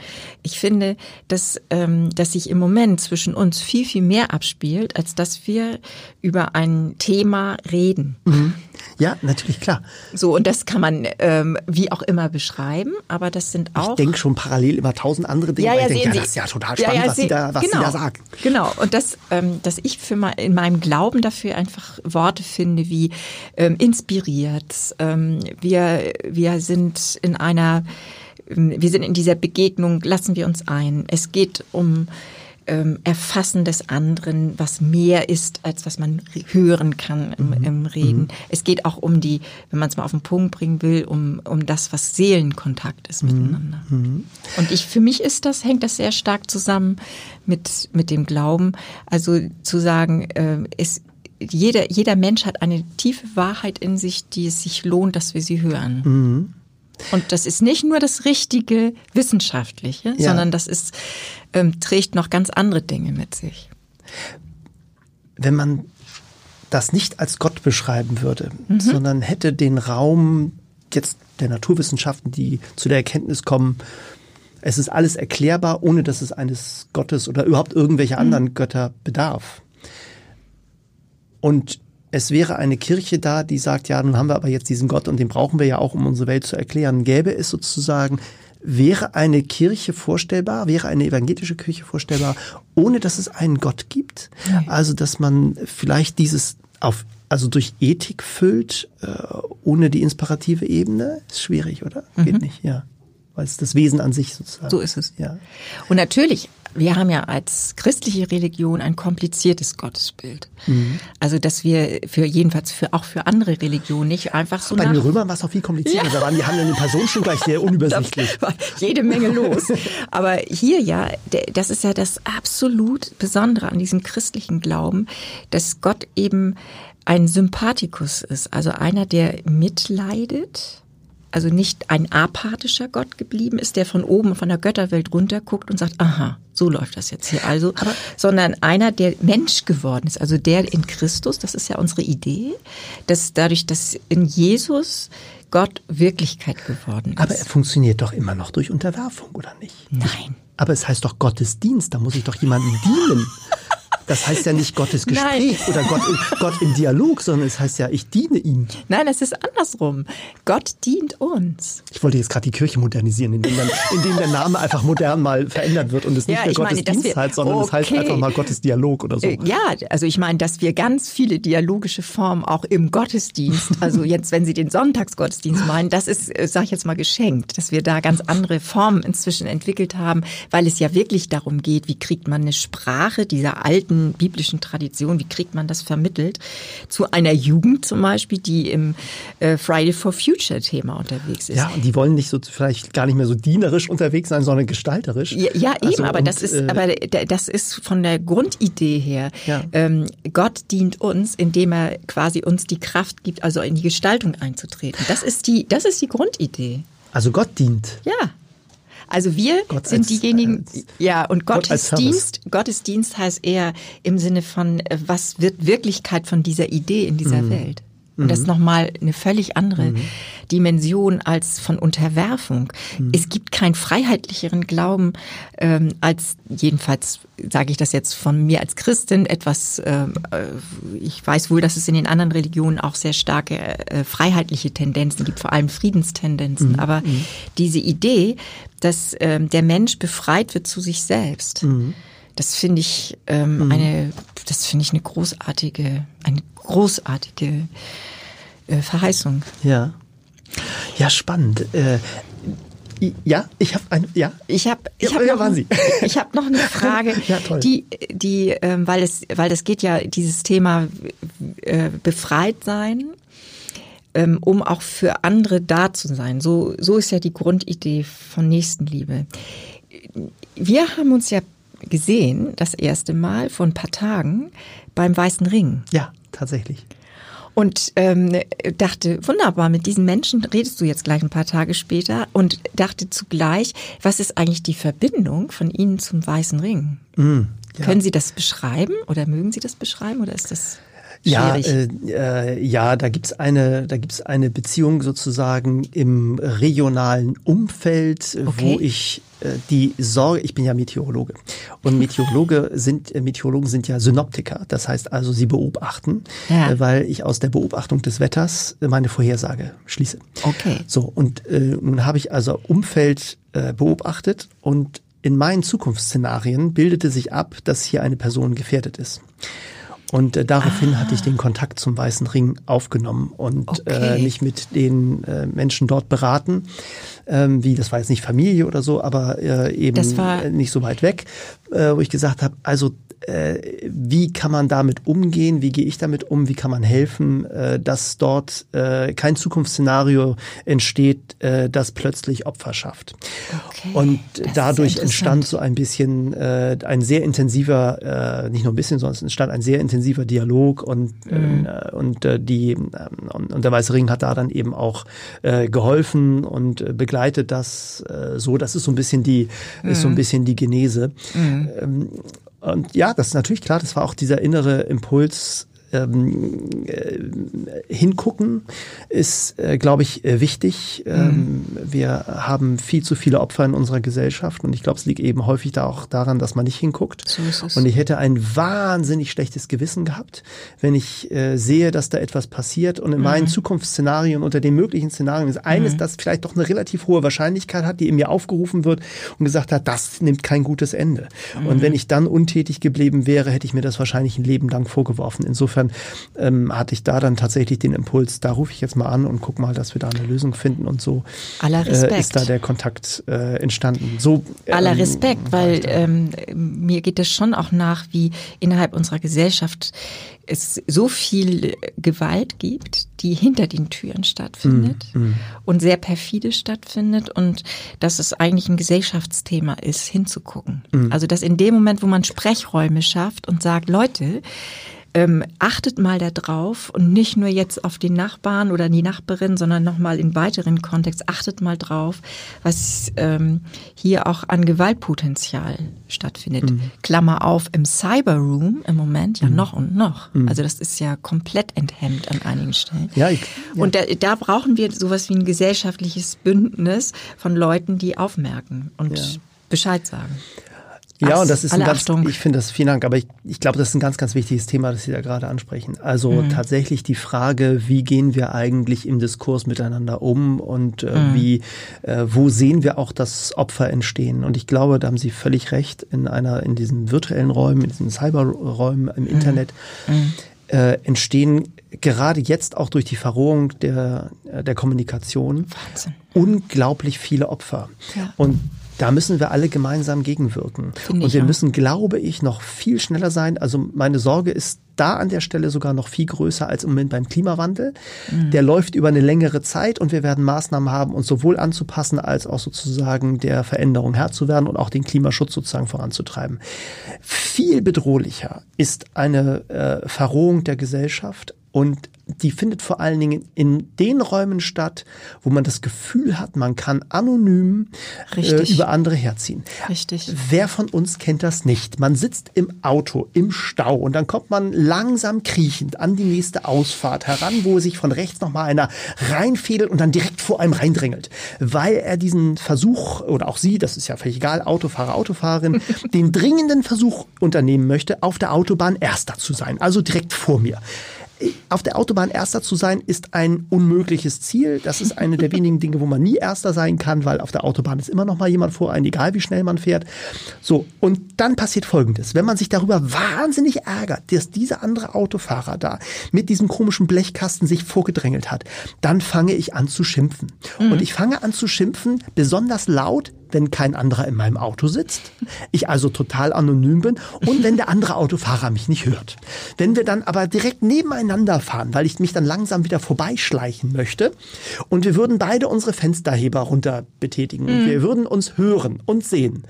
Ich finde, dass, ähm, dass sich im Moment zwischen uns viel, viel mehr abspielt, als dass wir über ein Thema reden. Mhm. Ja, natürlich, klar. So, und das kann man ähm, wie auch immer beschreiben, aber das sind auch. Ich denke schon parallel über tausend andere Dinge. Ja, ja, ich denke, ja, das ist ja total spannend, ja, ja, was, sie da, was genau, sie da sagt. Genau, und das, ähm, dass ich für mein, in meinem Glauben dafür einfach Worte finde wie ähm, inspiriert. Ähm, wir, wir sind in einer, ähm, wir sind in dieser Begegnung, lassen wir uns ein. Es geht um ähm, Erfassen des anderen, was mehr ist, als was man hören kann im, mhm. im Reden. Mhm. Es geht auch um die, wenn man es mal auf den Punkt bringen will, um, um das, was Seelenkontakt ist mhm. miteinander. Mhm. Und ich, für mich ist das, hängt das sehr stark zusammen mit, mit dem Glauben. Also zu sagen, äh, es, jeder, jeder Mensch hat eine tiefe Wahrheit in sich, die es sich lohnt, dass wir sie hören. Und das ist nicht nur das richtige Wissenschaftliche, ja. sondern das ist, ähm, trägt noch ganz andere Dinge mit sich. Wenn man das nicht als Gott beschreiben würde, mhm. sondern hätte den Raum jetzt der Naturwissenschaften, die zu der Erkenntnis kommen, es ist alles erklärbar, ohne dass es eines Gottes oder überhaupt irgendwelche mhm. anderen Götter bedarf. Und es wäre eine Kirche da, die sagt, ja, nun haben wir aber jetzt diesen Gott und den brauchen wir ja auch, um unsere Welt zu erklären. Gäbe es sozusagen, wäre eine Kirche vorstellbar, wäre eine evangelische Kirche vorstellbar, ohne dass es einen Gott gibt? Also, dass man vielleicht dieses auf, also durch Ethik füllt, äh, ohne die inspirative Ebene, ist schwierig, oder? Geht mhm. nicht, ja weil es das Wesen an sich sozusagen. So ist es. Ja. Und natürlich wir haben ja als christliche Religion ein kompliziertes Gottesbild. Mhm. Also, dass wir für jedenfalls für auch für andere Religionen nicht einfach so. Bei den Römern war es auch viel komplizierter. Ja. Da waren die handelnden Personen schon gleich sehr unübersichtlich. Da war jede Menge los. Aber hier ja, das ist ja das absolut Besondere an diesem christlichen Glauben, dass Gott eben ein Sympathikus ist, also einer, der mitleidet also nicht ein apathischer Gott geblieben ist, der von oben von der Götterwelt runterguckt und sagt, aha, so läuft das jetzt hier also, Aber sondern einer, der Mensch geworden ist, also der in Christus, das ist ja unsere Idee, dass dadurch, dass in Jesus Gott Wirklichkeit geworden ist. Aber er funktioniert doch immer noch durch Unterwerfung, oder nicht? Nein. Aber es heißt doch Gottesdienst, da muss ich doch jemandem dienen. Das heißt ja nicht Gottes Gespräch Nein. oder Gott, Gott im Dialog, sondern es heißt ja, ich diene ihm. Nein, es ist andersrum. Gott dient uns. Ich wollte jetzt gerade die Kirche modernisieren, indem, dann, indem der Name einfach modern mal verändert wird und es nicht ja, mehr Gottes Dienst heißt, sondern okay. es heißt einfach mal Gottes Dialog oder so. Äh, ja, also ich meine, dass wir ganz viele dialogische Formen auch im Gottesdienst, also jetzt, wenn Sie den Sonntagsgottesdienst meinen, das ist, äh, sage ich jetzt mal, geschenkt, dass wir da ganz andere Formen inzwischen entwickelt haben, weil es ja wirklich darum geht, wie kriegt man eine Sprache dieser alten biblischen Tradition, wie kriegt man das vermittelt, zu einer Jugend zum Beispiel, die im äh, Friday for Future Thema unterwegs ist. Ja, und die wollen nicht so vielleicht gar nicht mehr so dienerisch unterwegs sein, sondern gestalterisch. Ja, ja eben, also, aber und, das ist, äh, aber das ist von der Grundidee her. Ja. Ähm, Gott dient uns, indem er quasi uns die Kraft gibt, also in die Gestaltung einzutreten. Das ist die, das ist die Grundidee. Also Gott dient. Ja. Also wir Gott sind als, diejenigen, als, ja, und Gottesdienst, Gott Gottesdienst heißt eher im Sinne von, äh, was wird Wirklichkeit von dieser Idee in dieser mhm. Welt? Und das ist mhm. nochmal eine völlig andere mhm. Dimension als von Unterwerfung. Mhm. Es gibt keinen freiheitlicheren Glauben ähm, als, jedenfalls sage ich das jetzt von mir als Christin, etwas, ähm, äh, ich weiß wohl, dass es in den anderen Religionen auch sehr starke äh, freiheitliche Tendenzen gibt, vor allem Friedenstendenzen. Mhm. Aber mhm. diese Idee, dass ähm, der Mensch befreit wird zu sich selbst. Das finde ich ähm, mhm. eine, das finde ich eine großartige, eine großartige äh, Verheißung. Ja. Ja, spannend. Äh, ja, ich habe eine. Ja, ich habe. Ich habe ja, noch, ich hab noch eine Frage, ja, toll. die, die, ähm, weil es, weil es geht ja dieses Thema äh, befreit sein, ähm, um auch für andere da zu sein. So, so ist ja die Grundidee von Nächstenliebe. Wir haben uns ja gesehen, das erste Mal vor ein paar Tagen beim Weißen Ring. Ja, tatsächlich. Und ähm, dachte, wunderbar, mit diesen Menschen redest du jetzt gleich ein paar Tage später und dachte zugleich, was ist eigentlich die Verbindung von ihnen zum Weißen Ring? Mm, Ja. Können Sie das beschreiben oder mögen Sie das beschreiben oder ist das ja, äh, äh, ja, da gibt's eine, da gibt's eine Beziehung sozusagen im regionalen Umfeld, okay. wo ich die Sorge, ich bin ja Meteorologe und Meteorologe sind äh, Meteorologen sind ja Synoptiker, das heißt also sie beobachten, ja. äh, weil ich aus der Beobachtung des Wetters meine Vorhersage schließe. Okay. So und äh, nun habe ich also Umfeld äh, beobachtet und in meinen Zukunftsszenarien bildete sich ab, dass hier eine Person gefährdet ist. Und äh, daraufhin ah. hatte ich den ah. Kontakt zum Weißen Ring aufgenommen und äh, okay. äh, mich mit den äh, Menschen dort beraten. Ähm, wie, das war jetzt nicht Familie oder so, aber äh, eben nicht so weit weg, äh, wo ich gesagt habe, also äh, wie kann man damit umgehen, wie gehe ich damit um, wie kann man helfen, äh, dass dort äh, kein Zukunftsszenario entsteht, äh, das plötzlich Opfer schafft. Okay, und dadurch entstand so ein bisschen äh, ein sehr intensiver, äh, nicht nur ein bisschen, sondern es entstand ein sehr intensiver Dialog und, mhm. äh, und äh, die äh, und der Weiße Ring hat da dann eben auch äh, geholfen und äh, begleitet das äh, so. Das ist so ein bisschen die, mhm. ist so ein mhm. bisschen die Genese. Mhm. Ähm, und ja, das ist natürlich klar, das war auch dieser innere Impuls, ähm, äh, hingucken ist, äh, glaube ich, äh, wichtig. Ähm, mhm. Wir haben viel zu viele Opfer in unserer Gesellschaft und ich glaube, es liegt eben häufig da auch daran, dass man nicht hinguckt. So ist es. Und ich hätte ein wahnsinnig schlechtes Gewissen gehabt, wenn ich äh, sehe, dass da etwas passiert und in mhm. meinen Zukunftsszenarien unter den möglichen Szenarien ist eines, mhm. das vielleicht doch eine relativ hohe Wahrscheinlichkeit hat, die in mir aufgerufen wird und gesagt hat, das nimmt kein gutes Ende. Und mhm. wenn ich dann untätig geblieben wäre, hätte ich mir das wahrscheinlich ein Leben lang vorgeworfen. Insofern insofern ähm, hatte ich da dann tatsächlich den Impuls, da rufe ich jetzt mal an und guck mal, dass wir da eine Lösung finden und so äh, ist da der Kontakt äh, entstanden. So ähm, aller Respekt, weil ähm, mir geht es schon auch nach, wie innerhalb unserer Gesellschaft es so viel Gewalt gibt, die hinter den Türen stattfindet mm, mm. und sehr perfide stattfindet und dass es eigentlich ein Gesellschaftsthema ist, hinzugucken. Mm. Also dass in dem Moment, wo man Sprechräume schafft und sagt, Leute, ähm, achtet mal da drauf und nicht nur jetzt auf den Nachbarn oder die Nachbarin, sondern nochmal in weiteren Kontext, achtet mal drauf, was ähm, hier auch an Gewaltpotenzial stattfindet. Mhm. Klammer auf, im Cyberroom im Moment ja mhm. noch und noch. Mhm. Also das ist ja komplett enthemmt an einigen Stellen. Ja, ich, ja. Und da, da brauchen wir sowas wie ein gesellschaftliches Bündnis von Leuten, die aufmerken und ja. Bescheid sagen. Ja, und das ist ein ganz, Achtung. ich finde das, vielen Dank, aber ich, ich glaube, das ist ein ganz, ganz wichtiges Thema, das Sie da gerade ansprechen. Also mhm. tatsächlich die Frage, wie gehen wir eigentlich im Diskurs miteinander um und äh, mhm. wie, äh, wo sehen wir auch das Opfer entstehen? Und ich glaube, da haben Sie völlig recht, in einer, in diesen virtuellen Räumen, in diesen Cyberräumen im mhm. Internet, mhm. äh, entstehen gerade jetzt auch durch die Verrohung der, der Kommunikation Wahnsinn. unglaublich viele Opfer. Ja. Und da müssen wir alle gemeinsam gegenwirken. Find und wir auch. müssen, glaube ich, noch viel schneller sein. Also meine Sorge ist da an der Stelle sogar noch viel größer als im Moment beim Klimawandel. Mhm. Der läuft über eine längere Zeit und wir werden Maßnahmen haben, uns sowohl anzupassen als auch sozusagen der Veränderung Herr zu werden und auch den Klimaschutz sozusagen voranzutreiben. Viel bedrohlicher ist eine äh, Verrohung der Gesellschaft und die findet vor allen Dingen in den Räumen statt, wo man das Gefühl hat, man kann anonym äh, über andere herziehen. Richtig. Wer von uns kennt das nicht? Man sitzt im Auto, im Stau und dann kommt man langsam kriechend an die nächste Ausfahrt heran, wo sich von rechts nochmal einer reinfädelt und dann direkt vor einem reindrängelt, weil er diesen Versuch, oder auch Sie, das ist ja völlig egal, Autofahrer, Autofahrerin, den dringenden Versuch unternehmen möchte, auf der Autobahn Erster zu sein, also direkt vor mir auf der Autobahn Erster zu sein, ist ein unmögliches Ziel. Das ist eine der wenigen Dinge, wo man nie Erster sein kann, weil auf der Autobahn ist immer noch mal jemand vor einem, egal wie schnell man fährt. So, und dann passiert Folgendes. Wenn man sich darüber wahnsinnig ärgert, dass dieser andere Autofahrer da mit diesem komischen Blechkasten sich vorgedrängelt hat, dann fange ich an zu schimpfen. Mhm. Und ich fange an zu schimpfen, besonders laut, wenn kein anderer in meinem Auto sitzt, ich also total anonym bin und wenn der andere Autofahrer mich nicht hört. Wenn wir dann aber direkt nebeneinander fahren, weil ich mich dann langsam wieder vorbeischleichen möchte und wir würden beide unsere Fensterheber runter betätigen und mhm. wir würden uns hören und sehen,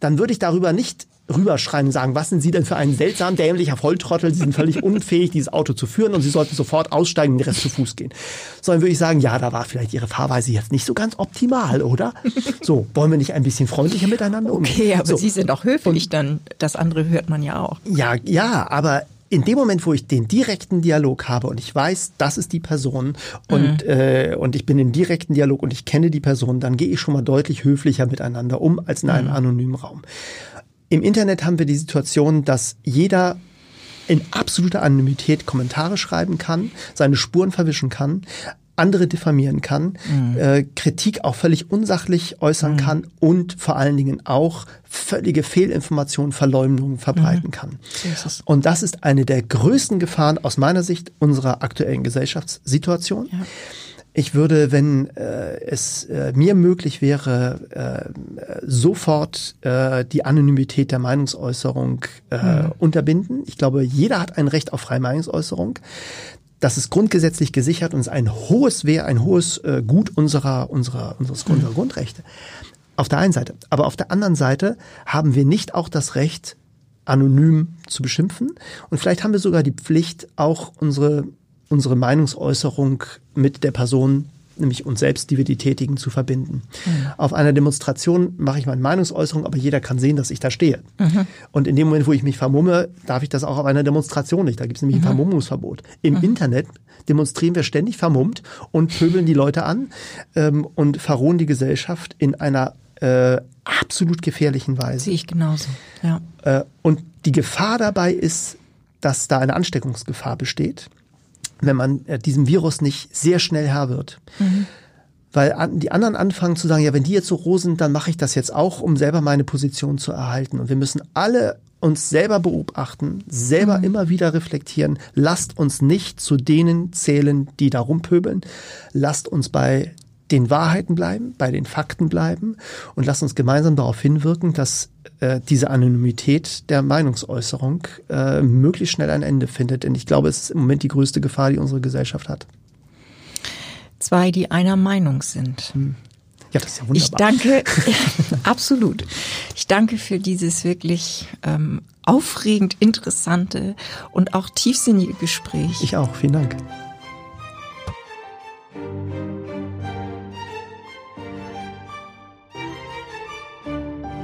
dann würde ich darüber nicht rüberschreien und sagen, was sind Sie denn für ein seltsam dämlicher Volltrottel, Sie sind völlig unfähig, dieses Auto zu führen und Sie sollten sofort aussteigen und den Rest zu Fuß gehen. Sondern würde ich sagen, ja, da war vielleicht Ihre Fahrweise jetzt nicht so ganz optimal, oder? So, wollen wir nicht ein bisschen freundlicher miteinander umgehen? Okay, aber so. Sie sind auch höflich, dann das andere hört man ja auch. Ja, ja, aber in dem Moment, wo ich den direkten Dialog habe und ich weiß, das ist die Person und, mhm. äh, und ich bin im direkten Dialog und ich kenne die Person, dann gehe ich schon mal deutlich höflicher miteinander um als in einem mhm. anonymen Raum. Im Internet haben wir die Situation, dass jeder in absoluter Anonymität Kommentare schreiben kann, seine Spuren verwischen kann, andere diffamieren kann, mhm. äh, Kritik auch völlig unsachlich äußern mhm. kann und vor allen Dingen auch völlige Fehlinformationen, Verleumdungen verbreiten mhm. kann. So und das ist eine der größten Gefahren aus meiner Sicht unserer aktuellen Gesellschaftssituation. Ja. Ich würde, wenn äh, es äh, mir möglich wäre, äh, sofort äh, die Anonymität der Meinungsäußerung äh, mhm. unterbinden. Ich glaube, jeder hat ein Recht auf freie Meinungsäußerung. Das ist grundgesetzlich gesichert und ist ein hohes Wehr, ein hohes äh, Gut unserer, unserer, unseres, unserer mhm. Grundrechte. Auf der einen Seite. Aber auf der anderen Seite haben wir nicht auch das Recht, anonym zu beschimpfen. Und vielleicht haben wir sogar die Pflicht, auch unsere unsere Meinungsäußerung mit der Person nämlich uns selbst, die wir die tätigen, zu verbinden. Mhm. Auf einer Demonstration mache ich meine Meinungsäußerung, aber jeder kann sehen, dass ich da stehe. Mhm. Und in dem Moment, wo ich mich vermumme, darf ich das auch auf einer Demonstration nicht. Da gibt es nämlich mhm. ein Vermummungsverbot. Im mhm. Internet demonstrieren wir ständig vermummt und pöbeln die Leute an ähm, und verrohen die Gesellschaft in einer äh, absolut gefährlichen Weise. Sehe ich genauso, ja. Äh, und die Gefahr dabei ist, dass da eine Ansteckungsgefahr besteht wenn man äh, diesem Virus nicht sehr schnell Herr wird. Mhm. Weil die anderen anfangen zu sagen, ja, wenn die jetzt so roh sind, dann mache ich das jetzt auch, um selber meine Position zu erhalten. Und wir müssen alle uns selber beobachten, selber mhm. immer wieder reflektieren. Lasst uns nicht zu denen zählen, die da rumpöbeln. Lasst uns bei den Wahrheiten bleiben, bei den Fakten bleiben und lasst uns gemeinsam darauf hinwirken, dass äh, diese Anonymität der Meinungsäußerung äh, möglichst schnell ein Ende findet. Denn ich glaube, es ist im Moment die größte Gefahr, die unsere Gesellschaft hat. Zwei, die einer Meinung sind. Hm. Ja, das ist ja wunderbar. Ich danke, absolut. Ich danke für dieses wirklich ähm, aufregend interessante und auch tiefsinnige Gespräch. Ich auch. Vielen Dank.